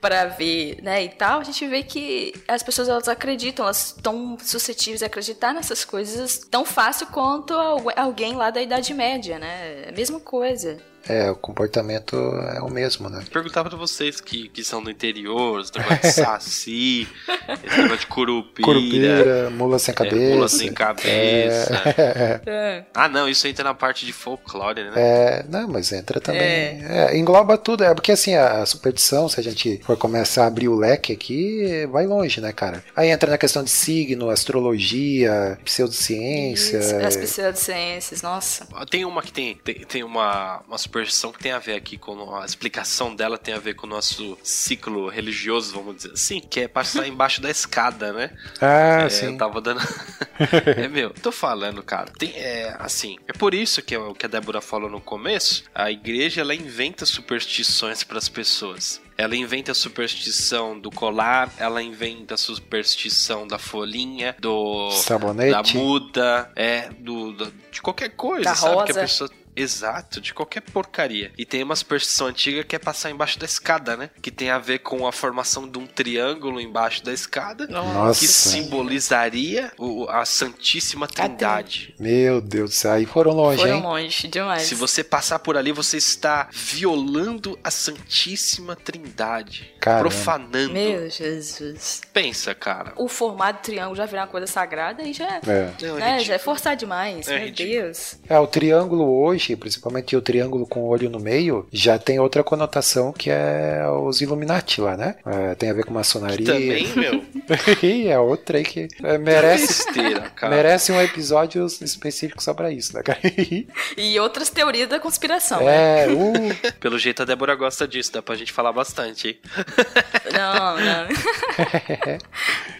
pra ver, né, e tal, a gente vê que as pessoas elas acreditam, elas estão suscetíveis a acreditar nessas coisas tão fácil quanto algu- alguém lá da Idade Média, né? É mesma coisa. É, o comportamento é o mesmo, né? Perguntar pra vocês que, que são do interior, esse negócio de saci, esse negócio de curupira, Curupira, mula sem é, cabeça. mula sem cabeça. É. Ah, não, isso entra na parte de folclore, né? É, não, mas entra também. É, engloba tudo. É porque assim, a superstição, se a gente for começar a abrir o leque aqui, vai longe, né, cara? Aí entra na questão de signo, astrologia, pseudociência. Isso, as pseudociências, nossa. Tem uma que tem, tem, tem uma, uma superstição que tem a ver aqui com a explicação dela tem a ver com o nosso ciclo religioso, vamos dizer assim, que é passar embaixo da escada, né? Ah, É, sim. Eu tava dando. é, meu, tô falando, cara. Tem, é, assim, é por isso que é o que a Débora falou no começo. A igreja, ela inventa superstições pras pessoas. Ela inventa a superstição do colar, ela inventa a superstição da folhinha, do. Sabonete. Da muda, é, do, do- de qualquer coisa, Da sabe? Que a rosa. pessoa. Exato de qualquer porcaria. E tem uma superstição antiga que é passar embaixo da escada, né? Que tem a ver com a formação de um triângulo embaixo da escada. Nossa. Que simbolizaria o- a Santíssima Trindade. Meu Deus do céu, aí foram longe, Foram hein? longe demais. Se você passar por ali, você está violando a Santíssima Trindade. Caramba. Profanando. Meu Jesus. Pensa, cara. O formato triângulo já virar uma coisa sagrada e já é. É. Não, né, já é forçar demais. É Meu ridículo. Deus. É, o triângulo hoje, principalmente o triângulo com o olho no meio, já tem outra conotação que é os Illuminati lá, né? É, tem a ver com maçonaria. Também, meu. Ih, é outra aí que é, merece, Besteira, cara. merece um episódio específico só pra isso, né, cara? E outras teorias da conspiração. né? é, uh, Pelo jeito a Débora gosta disso, dá pra gente falar bastante, hein? Não, não.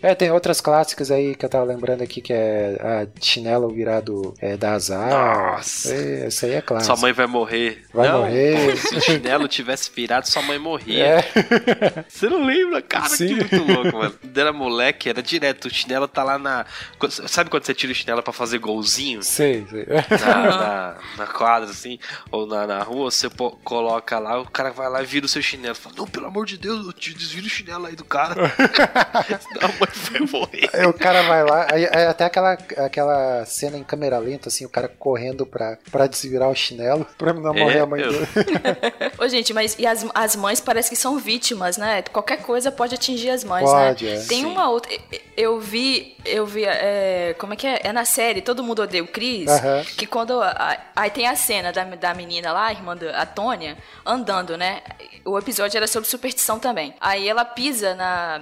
é, tem outras clássicas aí que eu tava lembrando aqui, que é a chinelo virado é, da azar. Nossa. É, Isso aí é clássico. Sua mãe vai morrer. Vai não, morrer. se o chinelo tivesse virado, sua mãe morria. É. Você não lembra? Cara, Sim. que muito louco, mano. Quando era moleque, era direto. O chinelo tá lá na. Sabe quando você tira o chinelo pra fazer golzinho? Sei, sei. Na, na, na quadra, assim, ou na, na rua, você coloca lá, o cara vai lá e vira o seu chinelo. Fala, não, pelo amor de Deus, eu te desviro o chinelo aí do cara. Senão a mãe vai morrer. Aí o cara vai lá, aí, aí até aquela, aquela cena em câmera lenta, assim, o cara correndo pra, pra desvirar o chinelo, pra não morrer É, a mãe eu- dele. Ô, gente, mas e as, as mães parece que são vítimas, né? Qualquer coisa pode atingir as mães, Pode, né? é. Tem Sim. uma outra. Eu vi, eu vi, é, como é que é? É na série Todo Mundo Odeia o Chris, Aham. que quando. aí tem a cena da, da menina lá, a irmã da a Tônia, andando, né? O episódio era sobre superstição também. Aí ela pisa na.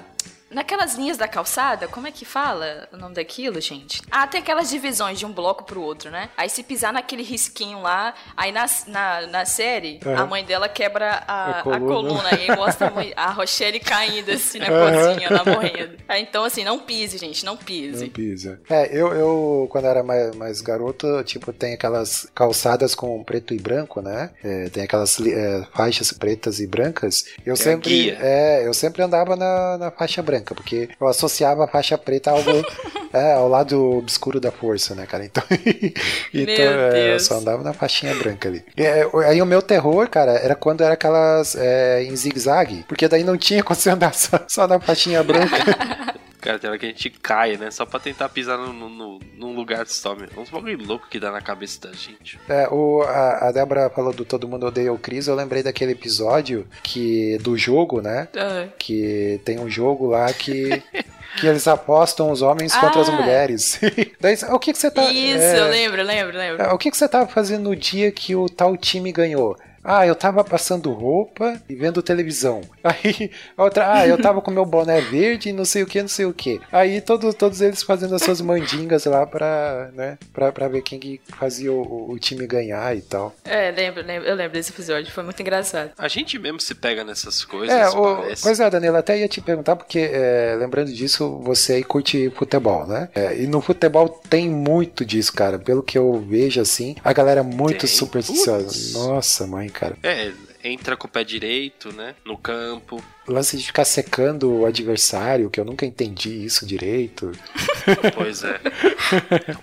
Naquelas linhas da calçada, como é que fala o nome daquilo, gente? Ah, tem aquelas divisões de um bloco pro outro, né? Aí se pisar naquele risquinho lá, aí na, na, na série, Aham. a mãe dela quebra a, A a coluna. coluna. aí mostra a, mãe- a Rochelle caindo assim na Aham. cozinha, ela morrendo. Aí, então, assim, não pise, gente, não pise. Não pisa. É, eu, eu quando era mais, mais garoto, tipo, tem aquelas calçadas com preto e branco, né? É, tem aquelas é, faixas pretas e brancas. Eu sempre, guia. é, eu sempre andava na, na faixa branca, porque eu associava a faixa preta a algo é, ao lado obscuro da força, né, cara? Então, então é, eu só andava na faixinha branca ali. E, é, aí o meu terror, cara, era quando era aquelas é, em zigue-zague, porque daí não tinha como você andar só, só na faixinha branca. Cara, tem hora que a gente cai, né? Só pra tentar pisar no, no, no- num lugar só, meu. Uns bagulho louco que dá na cabeça da gente. É, o, a, a Débora falou do Todo Mundo Odeia o Chris, eu lembrei daquele episódio que do jogo, né? Ah, Que tem um jogo lá que, que eles apostam os homens contra as Ah. mulheres. Daí, o que, que você tá. Isso, é, eu lembro, lembro, lembro. é, O que, que você tava fazendo no dia que o tal time ganhou? Ah, eu tava passando roupa e vendo televisão. Aí, a outra, ah, eu tava com meu boné verde e não sei o que, não sei o que. Aí todos, todos eles fazendo as suas mandingas lá pra, né, pra, pra ver quem que fazia o, o time ganhar e tal. É, lembro, lembro, eu lembro desse episódio, foi muito engraçado. A gente mesmo se pega nessas coisas, É, o, parece. pois é, Danilo, até ia te perguntar, porque é, lembrando disso, você aí curte futebol, né? É, e no futebol tem muito disso, cara. Pelo que eu vejo assim, a galera é muito Tem. supersticiosa. Nossa, mãe, cara. É, entra com o pé direito, né? No campo. Lance de ficar secando o adversário, que eu nunca entendi isso direito. Pois é.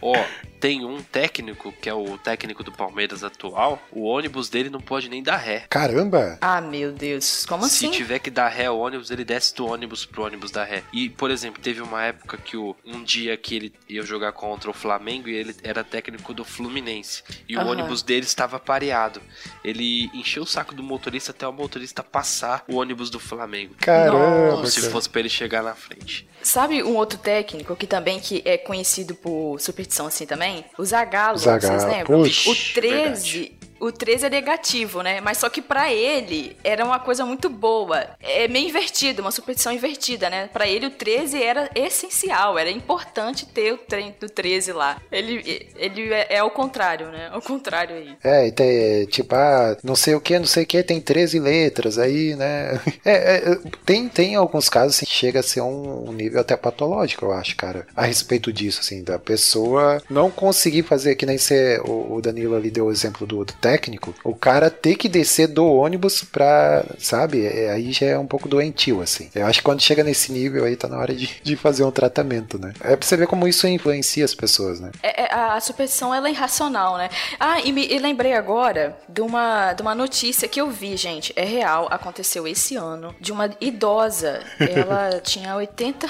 Ó, tem um técnico, que é o técnico do Palmeiras atual, o ônibus dele não pode nem dar ré. Caramba! Ah, meu Deus, como Se assim? tiver que dar ré ao ônibus, ele desce do ônibus pro ônibus dar ré. E, por exemplo, teve uma época que o, um dia que ele ia jogar contra o Flamengo e ele era técnico do Fluminense. E o ônibus dele estava pareado. Ele encheu o saco do motorista até o motorista passar o ônibus do Flamengo. Caramba! Como se cara. fosse pra ele chegar na frente. Sabe um outro técnico que também que é conhecido por superstição assim também? O Zagallo, Zagallo, vocês lembram? puxa, o 13, o 13 é negativo, né? Mas só que pra ele era uma coisa muito boa. É meio invertido, uma superstição invertida, né? Pra ele o 13 era essencial, era importante ter o trem do 13 lá. Ele ele é, é ao contrário, né? Ao contrário aí. É, e tem, tipo, ah, não sei o que, não sei o que, tem 13 letras aí, né? É, é, tem, tem alguns casos assim, que chega a ser um nível até patológico, eu acho, cara, a respeito disso, assim, da pessoa não conseguir fazer, que nem ser o, o Danilo ali deu o exemplo do, do técnico, o cara ter que descer do ônibus pra, sabe? É, aí já é um pouco doentio, assim. Eu acho que quando chega nesse nível aí tá na hora de, de fazer um tratamento, né? É pra você ver como isso influencia as pessoas, né? É, é, a superstição ela é irracional, né? Ah, e, me, e lembrei agora de uma, de uma notícia que eu vi, gente. É real, aconteceu esse ano, de uma idosa. Ela tinha 80.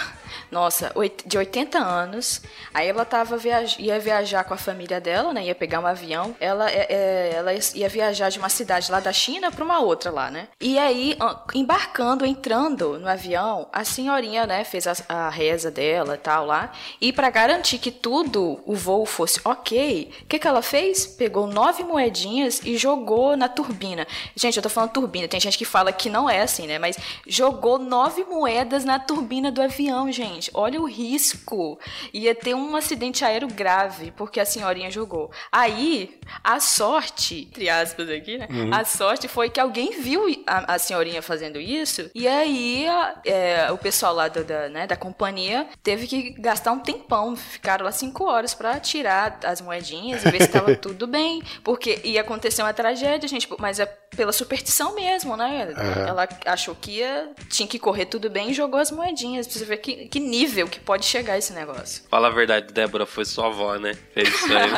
Nossa, de 80 anos. Aí ela tava viaj ia viajar com a família dela, né? Ia pegar um avião. Ela, é, é, ela ia viajar de uma cidade lá da China pra uma outra lá, né? E aí, embarcando, entrando no avião, a senhorinha, né, fez a, a reza dela e tal lá. E pra garantir que tudo, o voo fosse ok, o que, que ela fez? Pegou nove moedinhas e jogou na turbina. Gente, eu tô falando turbina, tem gente que fala que não é assim, né? Mas jogou nove moedas na turbina do avião, gente. Olha o risco. Ia ter um acidente aéreo grave, porque a senhorinha jogou. Aí, a sorte, entre aspas aqui, né? A sorte foi que alguém viu a, a senhorinha fazendo isso, e aí a- é, o pessoal lá do- da, né, da companhia teve que gastar um tempão. Ficaram lá cinco horas pra tirar as moedinhas e ver se tava tudo bem. Porque ia acontecer uma tragédia, gente, mas é pela superstição mesmo, né? Ela achou que ia, tinha que correr tudo bem e jogou as moedinhas. Pra você ver que, que nível que pode chegar esse negócio. Fala a verdade, Débora, foi sua avó, né? Fez isso aí.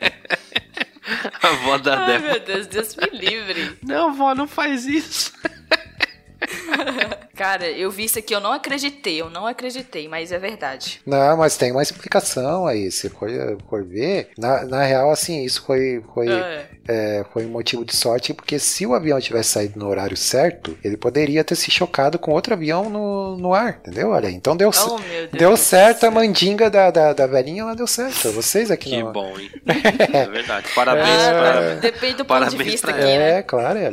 a avó da Ai, Débora. meu Deus, Deus me livre. Não, vó, não faz isso. Cara, eu vi isso aqui, eu não acreditei, eu não acreditei, mas é verdade. Não, mas tem uma explicação aí. Se for, for ver, na, na real, assim, isso foi, foi, É. é, foi um motivo de sorte, porque se o avião tivesse saído no horário certo, ele poderia ter se chocado com outro avião no, no ar, entendeu? Olha, então deu, Oh, deu certo a mandinga da, da, da velhinha, ela deu certo. Vocês aqui Que não. bom, hein? É verdade. Parabéns pra... Depende do ponto de Parabéns vista aqui, né? É, claro, é.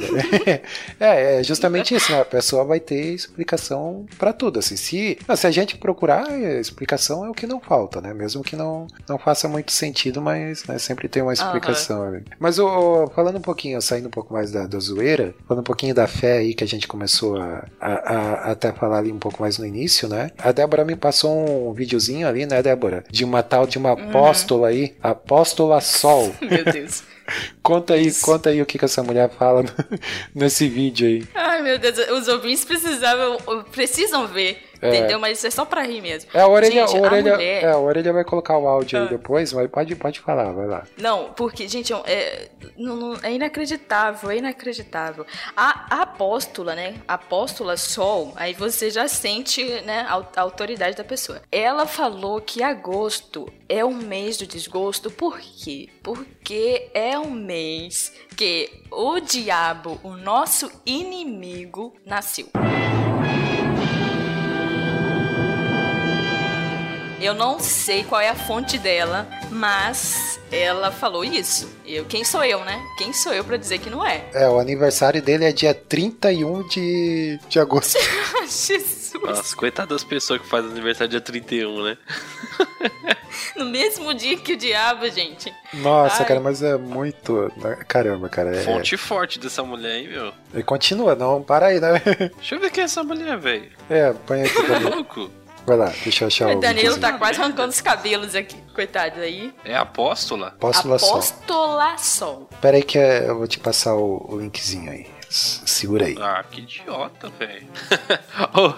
é, é justamente isso, né? A pessoa vai ter explicação pra tudo, assim. Se, não, se a gente procurar, é, explicação é o que não falta, né? Mesmo que não, não faça muito sentido, mas né, sempre tem uma explicação. né? Mas ô, falando um pouquinho, saindo um pouco mais da, da zoeira, falando um pouquinho da fé aí que a gente começou a, a, a- até falar ali um pouco mais no início, né? A Débora me passou um videozinho ali, né, Débora? De uma tal de uma apóstola aí, apóstola Sol. Meu Deus. Conta aí, conta aí o que, que essa mulher fala nesse vídeo aí. Ai, meu Deus, os ouvintes precisavam, precisam ver. Entendeu? Mas isso é só pra rir mesmo. É, a orelha, Gente, a orelha, mulher- é, a orelha vai colocar o áudio aí Ah. depois, mas pode, pode falar, vai lá. Não, porque, gente, é, é, não- não- é inacreditável, é inacreditável. A, a apóstola, né? A apóstola Sol, aí você já sente, né, a, a autoridade da pessoa. Ela falou que agosto é um mês do desgosto, por quê? Porque é um mês que o diabo, o nosso inimigo, nasceu. Eu não sei qual é a fonte dela, mas ela falou isso. Eu, quem sou eu, né? Quem sou eu pra dizer que não é? É, o aniversário dele é dia 31 de, de agosto. Jesus! Nossa, coitada das pessoas que fazem aniversário dia 31, né? No mesmo dia que o diabo, gente. Nossa, Ai. cara, mas é muito. Caramba, cara. É... Fonte forte dessa mulher, hein, meu? E continua, não, para aí, né? Deixa eu ver quem é essa mulher, velho. É, põe aqui mim. Louco. Vai lá, deixa eu achar o. O Danilo tá quase arrancando os cabelos aqui. Coitado aí. É apóstola? Apóstola Sol. Apóstola Sol. Pera aí que eu vou te passar o, o linkzinho aí. Segura aí. Ah, que idiota, velho. oh,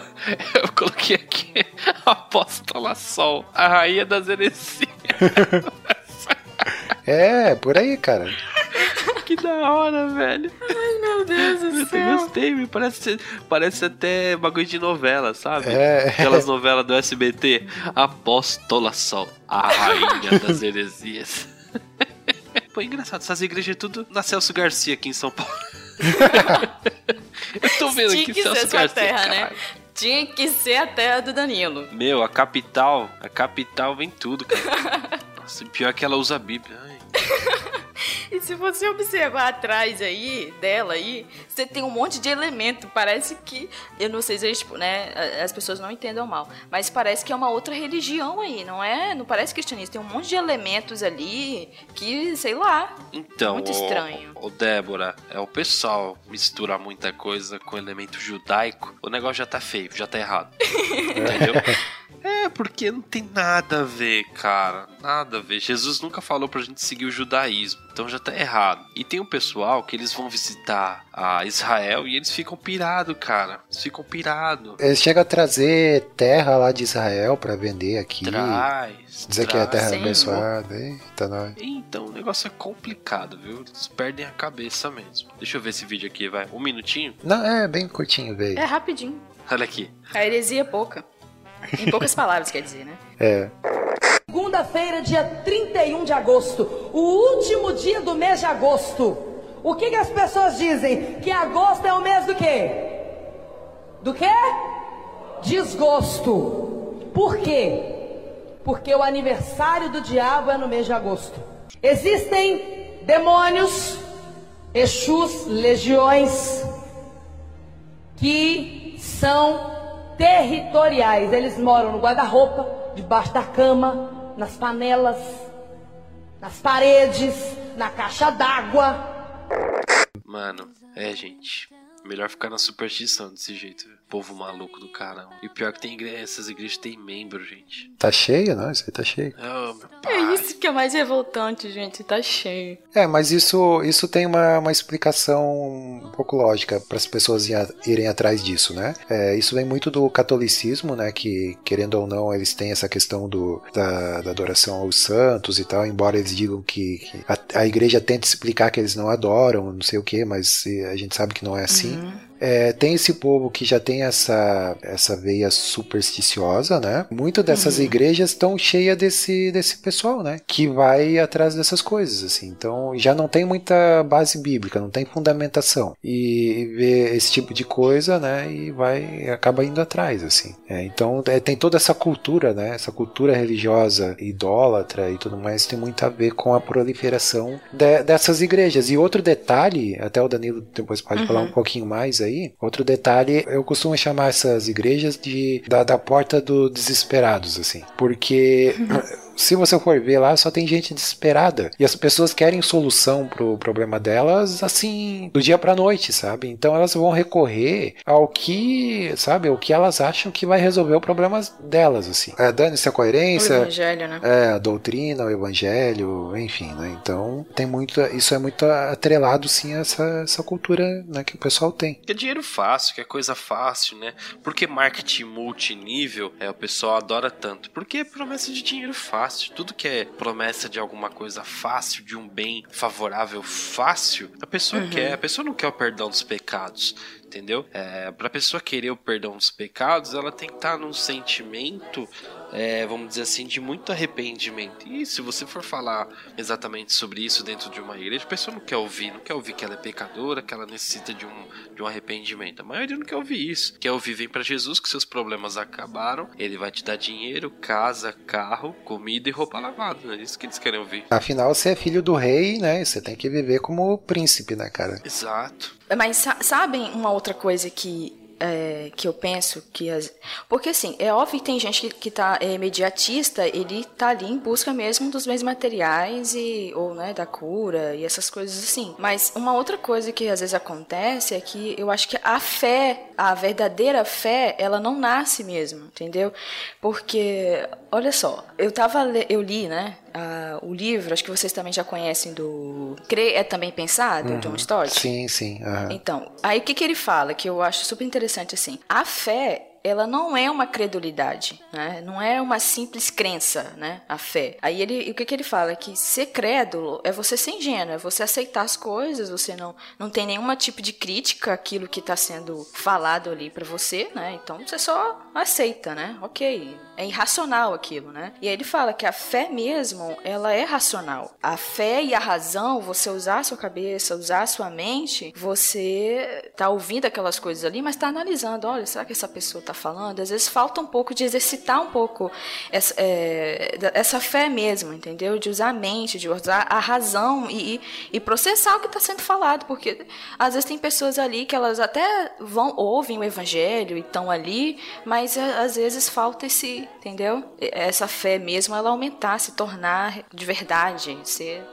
eu coloquei aqui Apóstola Sol, a rainha das heresias. É, por aí, cara. Que da hora, velho. Meu Deus do Eu até gostei, me parece, parece até bagulho de novela, sabe? É. Aquelas novelas do SBT. Apóstola Sol, a rainha das heresias. Pô, engraçado, essas igrejas é tudo na Celso Garcia aqui em São Paulo. Eu tô vendo aqui que Celso ser sua Garcia. terra, né? Tinha que ser a terra do Danilo. Meu, a capital, a capital vem tudo, cara. Nossa, pior que ela usa a Bíblia. Ai. E se você observar atrás aí, dela aí, você tem um monte de elemento. Parece que. Eu não sei se é, tipo, né? As pessoas não entendam mal. Mas parece que é uma outra religião aí, não é? Não parece cristianismo. Tem um monte de elementos ali que, sei lá. Então, Muito estranho. Ô, Débora, é o pessoal mistura muita coisa com elemento judaico, o negócio já tá feio, já tá errado. Entendeu? É, porque não tem nada a ver, cara. Nada a ver. Jesus nunca falou pra gente seguir o judaísmo. Então já tá errado. E tem um pessoal que eles vão visitar a Israel e eles ficam pirados, cara. Eles ficam pirados. Eles chegam a trazer terra lá de Israel pra vender aqui. Traz. Dizer que é a traz. terra Sim. abençoada. Eita, nós. Então, o negócio é complicado, viu? Eles perdem a cabeça mesmo. Deixa eu ver esse vídeo aqui, vai. Um minutinho? Não, é bem curtinho, velho. É rapidinho. Olha aqui. A heresia é pouca. Em poucas palavras, quer dizer, né? É. Segunda-feira, dia 31 de agosto, o último dia do mês de agosto. O que, que as pessoas dizem? Que agosto é o mês do quê? Do quê? Desgosto. Por quê? Porque o aniversário do diabo é no mês de agosto. Existem demônios, Exus, legiões, que são territoriais. Eles moram no guarda-roupa, debaixo da cama, nas panelas, nas paredes, na caixa d'água. Mano, é, gente. Melhor ficar na superstição desse jeito. Povo maluco do caramba. E o pior que tem igreja, essas igrejas têm membro, gente. Tá cheio, não? Isso aí tá cheio. Oh, meu pai. É isso que é mais revoltante, gente. Tá cheio. É, mas isso, isso tem uma, uma explicação um pouco lógica para as pessoas irem atrás disso, né? É, isso vem muito do catolicismo, né? Que, querendo ou não, eles têm essa questão do, da, da adoração aos santos e tal, embora eles digam que, que a, a igreja tenta explicar que eles não adoram, não sei o que, mas a gente sabe que não é assim. É, tem esse povo que já tem essa, essa veia supersticiosa, né? Muito dessas igrejas estão cheias desse, desse pessoal, né? Que vai atrás dessas coisas, assim. Então já não tem muita base bíblica, não tem fundamentação. E, vê esse tipo de coisa, né? E vai acaba indo atrás, assim. É, então é, tem toda essa cultura, né? Essa cultura religiosa, idólatra e tudo mais, tem muito a ver com a proliferação de- dessas igrejas. E outro detalhe, até o Danilo depois pode falar um pouquinho mais aí. Outro detalhe, eu costumo chamar essas igrejas de da, da porta dos desesperados, assim, porque se você for ver lá, só tem gente desesperada. E as pessoas querem solução pro problema delas, assim, do dia pra noite, sabe? Então elas vão recorrer ao que, sabe, ao que elas acham que vai resolver o problema delas, assim. É, dane-se a O coerência. evangelho, né? É, a doutrina, o evangelho, enfim, né? Então, tem muito, isso é muito atrelado, sim, a essa, essa cultura né, que o pessoal tem. Que é dinheiro fácil, que é coisa fácil, né? Por que marketing multinível é, o pessoal adora tanto? Porque é promessa de dinheiro fácil. Tudo que é promessa de alguma coisa fácil, de um bem favorável fácil, a pessoa quer. A pessoa não quer o perdão dos pecados. Entendeu? É, pra pessoa querer o perdão dos pecados, ela tem que estar num sentimento, é, vamos dizer assim, de muito arrependimento. E se você for falar exatamente sobre isso dentro de uma igreja, a pessoa não quer ouvir, não quer ouvir que ela é pecadora, que ela necessita de um, de um arrependimento. A maioria não quer ouvir isso. Quer ouvir, vem pra Jesus, que seus problemas acabaram, ele vai te dar dinheiro, casa, carro, comida e roupa lavada. É isso que eles querem ouvir. Afinal, você é filho do rei, né? Você tem que viver como príncipe, né, cara? Exato. Mas sa- sabem uma outra coisa que, é, que eu penso que as... porque assim é óbvio que tem gente que, que tá é, imediatista ele tá ali em busca mesmo dos bens materiais e ou né da cura e essas coisas assim. Mas uma outra coisa que às vezes acontece é que eu acho que a fé a verdadeira fé ela não nasce mesmo entendeu? Porque olha só eu tava eu li né a- o livro acho que vocês também já conhecem do Crer é também pensado John Stott Sim, sim. aham. então, aí o que, que ele fala, que eu acho super interessante assim, a fé ela não é uma credulidade, né? Não é uma simples crença, né? A fé. Aí ele, o que, que ele fala? Que ser crédulo é você ser ingênuo, é você aceitar as coisas, você não, não tem nenhum tipo de crítica àquilo que está sendo falado ali para você, né? Então você só aceita, né? Ok, é irracional aquilo, né? E aí ele fala que a fé mesmo, ela é racional. A fé e a razão, você usar a sua cabeça, usar a sua mente, você tá ouvindo aquelas coisas ali, mas tá analisando, olha, será que essa pessoa tá falando? Às vezes falta um pouco de exercitar um pouco essa, é, essa fé mesmo, entendeu? De usar a mente, de usar a razão e, e- processar o que está sendo falado, porque às vezes tem pessoas ali que elas até vão ouvem o evangelho e estão ali, mas é, às vezes falta esse, entendeu? Essa fé mesmo, ela aumentar, se tornar de verdade.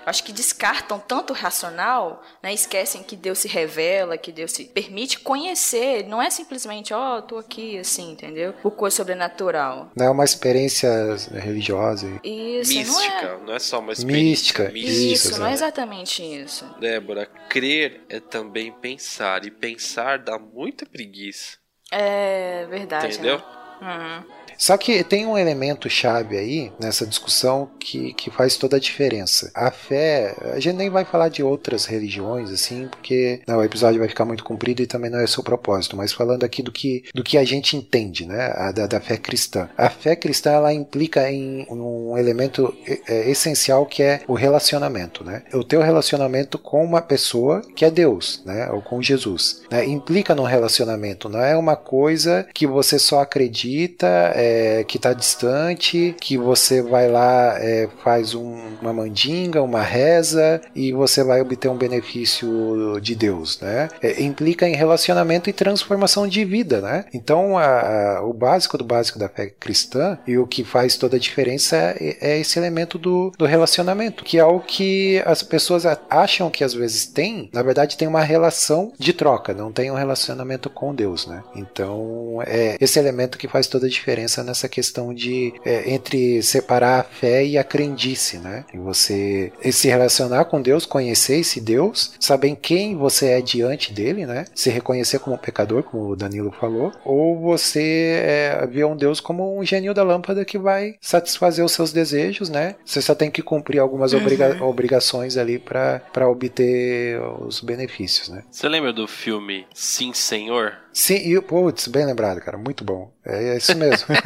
Acho que descartam tanto o racional, né? Esquecem que Deus se revela, que Deus se permite conhecer. Não é simplesmente, ó, oh, tô aqui assim, entendeu? Por coisa sobrenatural. Não é uma experiência religiosa. Isso, Mística, não é. não é só uma experiência. Mística, Isso, Isso, não é exatamente isso. Débora, crer é também pensar. E pensar dá muita preguiça. É verdade. Entendeu? Né? Uhum. Só que tem um elemento chave aí nessa discussão que, que faz toda a diferença. A fé, a gente nem vai falar de outras religiões, assim, porque não, o episódio vai ficar muito comprido e também não é o propósito, mas falando aqui do que, do que a gente entende, né, a, da, da fé cristã. A fé cristã, ela implica em um elemento é, essencial que é o relacionamento, né? O teu relacionamento com uma pessoa que é Deus, né, ou com Jesus. Né? Implica num relacionamento, não é uma coisa que você só acredita, é, que está distante, que você vai lá, é, faz um, uma mandinga, uma reza e você vai obter um benefício de Deus, né? É, implica em relacionamento e transformação de vida, né? Então, a, a, o básico do básico da fé cristã e o que faz toda a diferença é, é esse elemento do, do relacionamento, que é o que as pessoas acham que às vezes tem, na verdade tem uma relação de troca, não tem um relacionamento com Deus, né? Então, é esse elemento que faz toda a diferença nessa questão de é, entre separar a fé e a crendice, né? E você se relacionar com Deus, conhecer esse Deus, saber quem você é diante dele, né? Se reconhecer como pecador, como o Danilo falou, ou você é, ver um Deus como um gênio da lâmpada que vai satisfazer os seus desejos, né? Você só tem que cumprir algumas obriga obrigações ali para obter os benefícios, né? Você lembra do filme Sim Senhor? Sim, e putz, bem lembrado, cara, muito bom. É, é isso mesmo.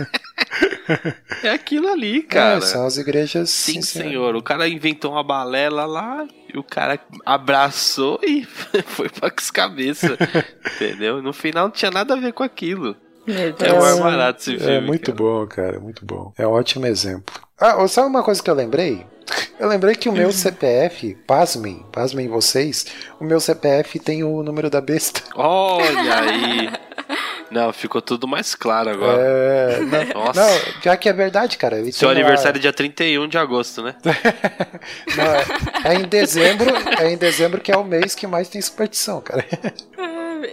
É aquilo ali, cara. É, são as igrejas. Sim, senhor. O cara inventou uma balela lá e o cara abraçou e foi pra cabeça. entendeu? No final não tinha nada a ver com aquilo. É Deus. mais barato esse filme. É muito cara. bom, cara, muito bom. É um ótimo exemplo. Ah, sabe uma coisa que eu lembrei? Eu lembrei que o meu CPF, pasmem, pasmem vocês, o meu CPF tem o número da besta. Olha aí. Não, ficou tudo mais claro agora. É, não, Nossa. não, já que é verdade, cara. Ele Seu aniversário é dia 31 de agosto, né? Não, é, é em dezembro, é em dezembro que é o mês que mais tem superstição, cara.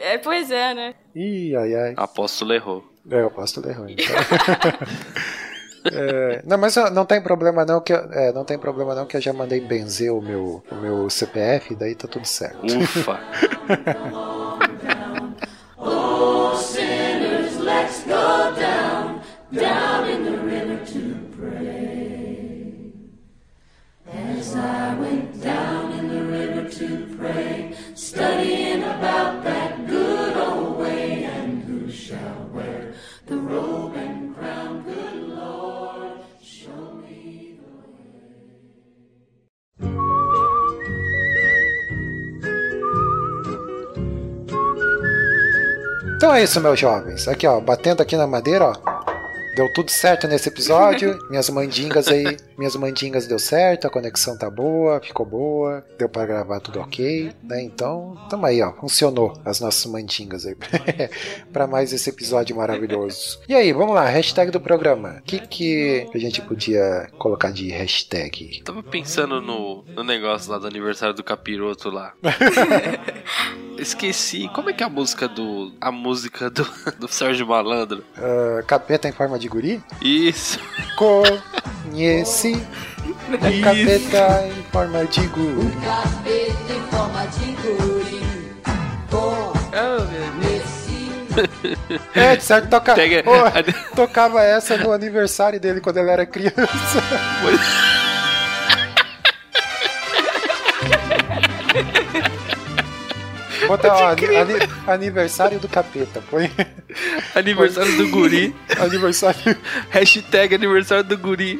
É, pois é, né? Ih, ai, ai. Apóstolo errou. É, eu posso tudo errado. Então. É, não, mas não tem problema não que eu, é, não tem problema não que eu já mandei benzer o meu, o meu CPF, daí tá tudo certo. Ufa. Então é isso, meus jovens. Aqui, ó, batendo aqui na madeira, ó. Deu tudo certo nesse episódio. Minhas mandingas aí, minhas mandingas deu certo, a conexão tá boa, ficou boa, deu pra gravar tudo ok, né? Então, tamo aí, ó, funcionou as nossas mandingas aí pra mais esse episódio maravilhoso. E aí, vamos lá, hashtag do programa. O que que a gente podia colocar de hashtag? Tava pensando no, no negócio lá do aniversário do capiroto lá. Esqueci. Como é que é a música do. A música do, do Sérgio Malandro? Ah, capeta em forma de guri? Isso. Conheci o capeta em forma de guri. Capeta em forma de guri. Oh, meu Deus. É, de certo, toca... Pega- Pô, tocava essa no aniversário dele quando ele era criança. Bota, ó, ani- ani- aniversário do capeta, põe Aniversário do guri. aniversário. Hashtag aniversário do guri.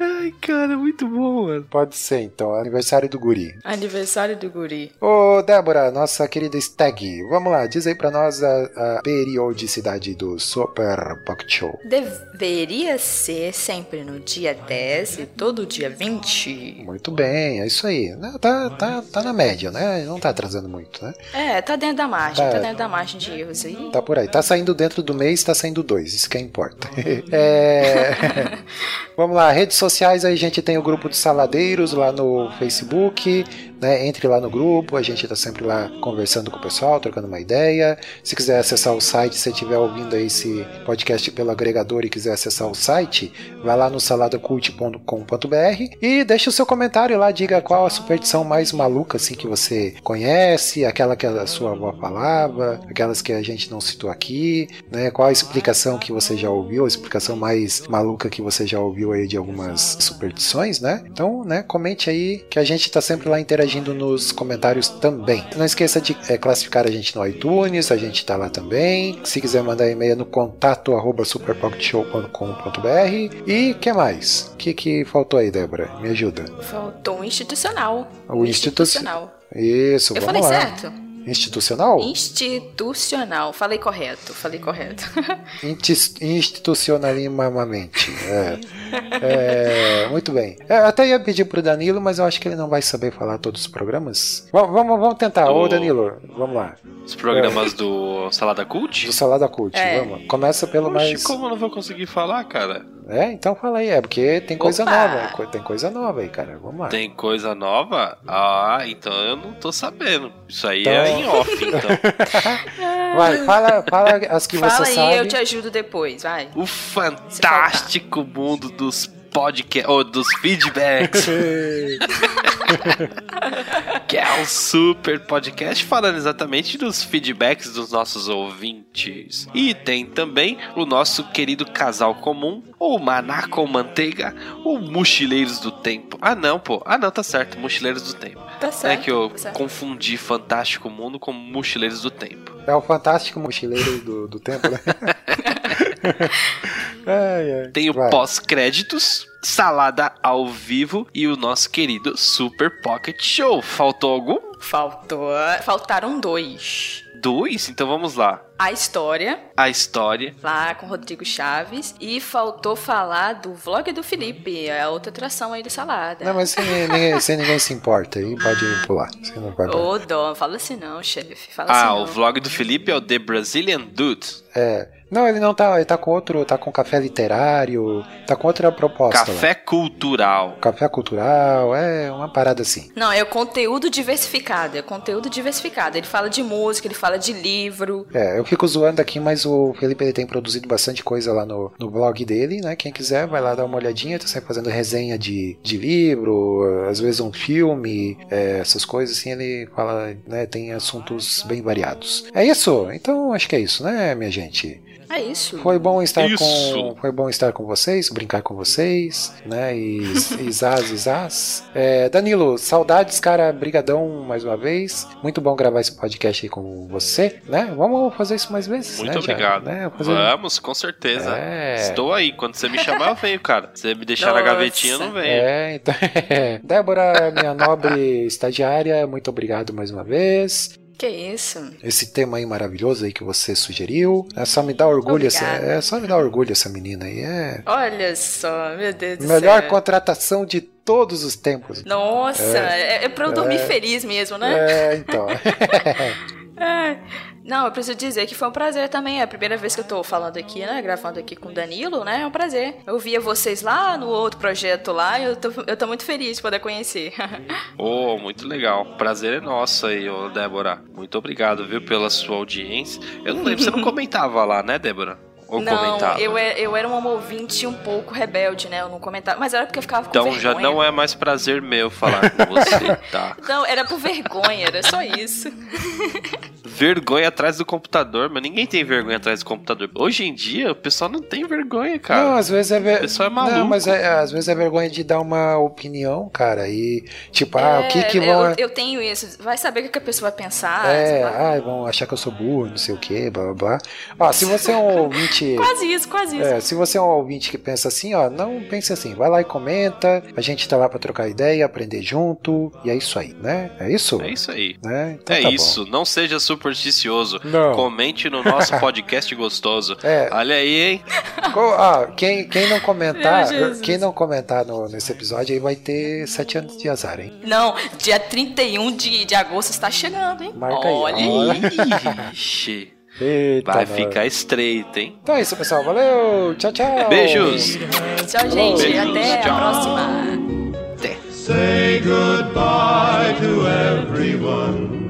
Ai, cara, muito bom, mano. Pode ser, então, aniversário do guri. Aniversário do guri. Ô, Débora, nossa querida Stag, vamos lá, diz aí pra nós a, a periodicidade do Super Pocket Show. Deveria ser sempre no dia 10 e todo dia 20. Muito bem, é isso aí. Né, Tá, tá, tá na média, né? Não tá atrasando muito, né? É, tá dentro da margem, Tá. tá, dentro da margem de erros aí. Tá por aí. Tá saindo dentro do mês, tá saindo dois. Isso que importa. é... Vamos lá, redes sociais a gente tem o grupo dos saladeiros lá no Facebook, né? Entre lá no grupo, a gente tá sempre lá conversando com o pessoal, trocando uma ideia. Se quiser acessar o site, se estiver ouvindo esse podcast pelo agregador e quiser acessar o site, vai lá no saladacult.com.br e deixa o seu comentário lá, diga qual a superstição mais maluca assim que você conhece, aquela que a sua avó falava, aquelas que a gente não citou aqui, né? Qual a explicação que você já ouviu, a explicação mais maluca que você já ouviu aí de algumas superstições, né? Então, né, comente aí que a gente tá sempre lá interagindo nos comentários também. Não esqueça de é, classificar a gente no iTunes, a gente tá lá também. Se quiser mandar e-mail no contato arroba superpocketshow.com.br e que mais? O que, que faltou aí, Débora? Me ajuda. Faltou institucional. O institucional. Isso, Eu vamos falei lá. certo? Institucional? Institucional. Falei correto, falei correto. Intis- Institucionalimamente. É. É, muito bem. É, Eu até ia pedir pro Danilo, mas eu acho que ele não vai saber falar todos os programas. Vamos, vamos, vamos tentar. Ô, O- Danilo, vamos lá. Os programas do Salada Cult? Do Salada Cult, É. vamos. Começa pelo Oxi, mais. como eu não vou conseguir falar, cara? É, então fala aí. É porque tem coisa Opa! nova. Tem coisa nova aí, cara. Vamos lá. Tem coisa nova? Ah, então eu não tô sabendo. Isso aí Então- é em off, então. Vai, fala, fala as que Fala você aí, sabe. eu te ajudo depois, vai. O fantástico mundo dos podcasts, ou dos feedbacks, que é o super podcast falando exatamente dos feedbacks dos nossos ouvintes. E tem também o nosso querido casal comum, o Maná com Manteiga, o Mochileiros do Tempo. Ah não, pô. Ah não, tá certo, Mochileiros do Tempo. Tá É certo. que eu tá confundi Fantástico Mundo com Mochileiros do Tempo. É o fantástico mochileiro do, do tempo, né? ai, ai. Tem o pós-créditos, salada ao vivo e o nosso querido Super Pocket Show. Faltou algum? Faltou. Faltaram dois. Dois? Então vamos lá. A história, A história. lá com o Rodrigo Chaves. E faltou falar do vlog do Felipe, a outra atração aí do Salada. Não, mas se ninguém, se ninguém se importa aí, pode pular. Você não vai Ô, dó, fala assim não, chefe. Fala Ah, assim o não. vlog do Felipe é o The Brazilian Dude. É. Não, ele não tá. Ele tá com outro. Tá com café literário. Tá com outra proposta. lá. Café cultural. Café cultural, é uma parada assim. Não, é o conteúdo diversificado, é conteúdo diversificado. Ele fala de música, ele fala de livro. É, eu fico zoando aqui, mas o Felipe ele tem produzido bastante coisa lá no, no blog dele, né? Quem quiser vai lá dar uma olhadinha, tá sempre fazendo resenha de, de livro, às vezes um filme, é, essas coisas assim, ele fala, né? Tem assuntos bem variados. É isso? Então acho que é isso, né, minha gente? É isso. Foi bom estar Isso. com foi bom estar com vocês, brincar com vocês, né? E zaz, e zaz. É, Danilo, saudades, cara, brigadão mais uma vez. Muito bom gravar esse podcast aí com você, né? Vamos fazer isso mais vezes, Muito né? Já, obrigado. né? Fazer- Vamos, com certeza. É. Estou aí. Quando você me chamar, eu venho, cara. Se você me deixar na Nossa. gavetinha, eu não venho. É, então, Débora, minha nobre estagiária, muito obrigado mais uma vez. Que isso? Esse tema aí maravilhoso aí que você sugeriu. É só me dar orgulho, essa, é só me dar orgulho essa menina aí. É Olha só, meu Deus do melhor céu. contratação de todos os tempos. Nossa, é, é pra eu dormir feliz mesmo, né? É, então. É. Não, eu preciso dizer que foi um prazer também. É a primeira vez que eu tô falando aqui, né? Gravando aqui com o Danilo, né? É um prazer. Eu via vocês lá no outro projeto lá e eu tô, eu tô muito feliz de poder conhecer. Oh, muito legal. Prazer é nosso aí, ô Débora. Muito obrigado, viu, pela sua audiência. Eu não lembro, você não comentava lá, né, Débora? Ou não, comentava? eu, é- eu era uma ouvinte um pouco rebelde, né? Eu não comentava. Mas era porque eu ficava com Então vergonha. já não é mais prazer meu falar com você, tá? Não, era por vergonha, era só isso. Vergonha atrás do computador, mas ninguém tem vergonha atrás do computador. Hoje em dia, o pessoal não tem vergonha, cara. Não, às vezes é ver... O pessoal é maluco. Não, mas é- às vezes é vergonha de dar uma opinião, cara. E tipo, ah, o que que É, vão. eu, eu tenho isso. Vai saber o que que a pessoa vai pensar. É, ah, vão achar que eu sou burro, não sei o que, blá blá blá. Ó, se você é um ouvinte. Quase isso, quase isso. É, se você é um ouvinte que pensa assim, ó, não pense assim, vai lá e comenta, a gente tá lá pra trocar ideia, aprender junto, e é isso aí, né? É isso? É isso aí. Né? Então é tá bom. isso, não seja supersticioso. Não. Comente no nosso podcast gostoso. É. Olha aí, hein? Co- ah, quem, quem não comentar, quem não comentar no- nesse episódio aí vai ter sete anos de azar, hein? Não, dia 31 de, de agosto está chegando, hein? Marca aí, Olha aí. Eita, Vai ficar estreito, hein? Então é isso, pessoal. Valeu. Tchau, tchau. Beijos. Tchau, gente. Beijos. Até Tchau. a próxima. Até. Say goodbye to everyone.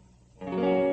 Thank you.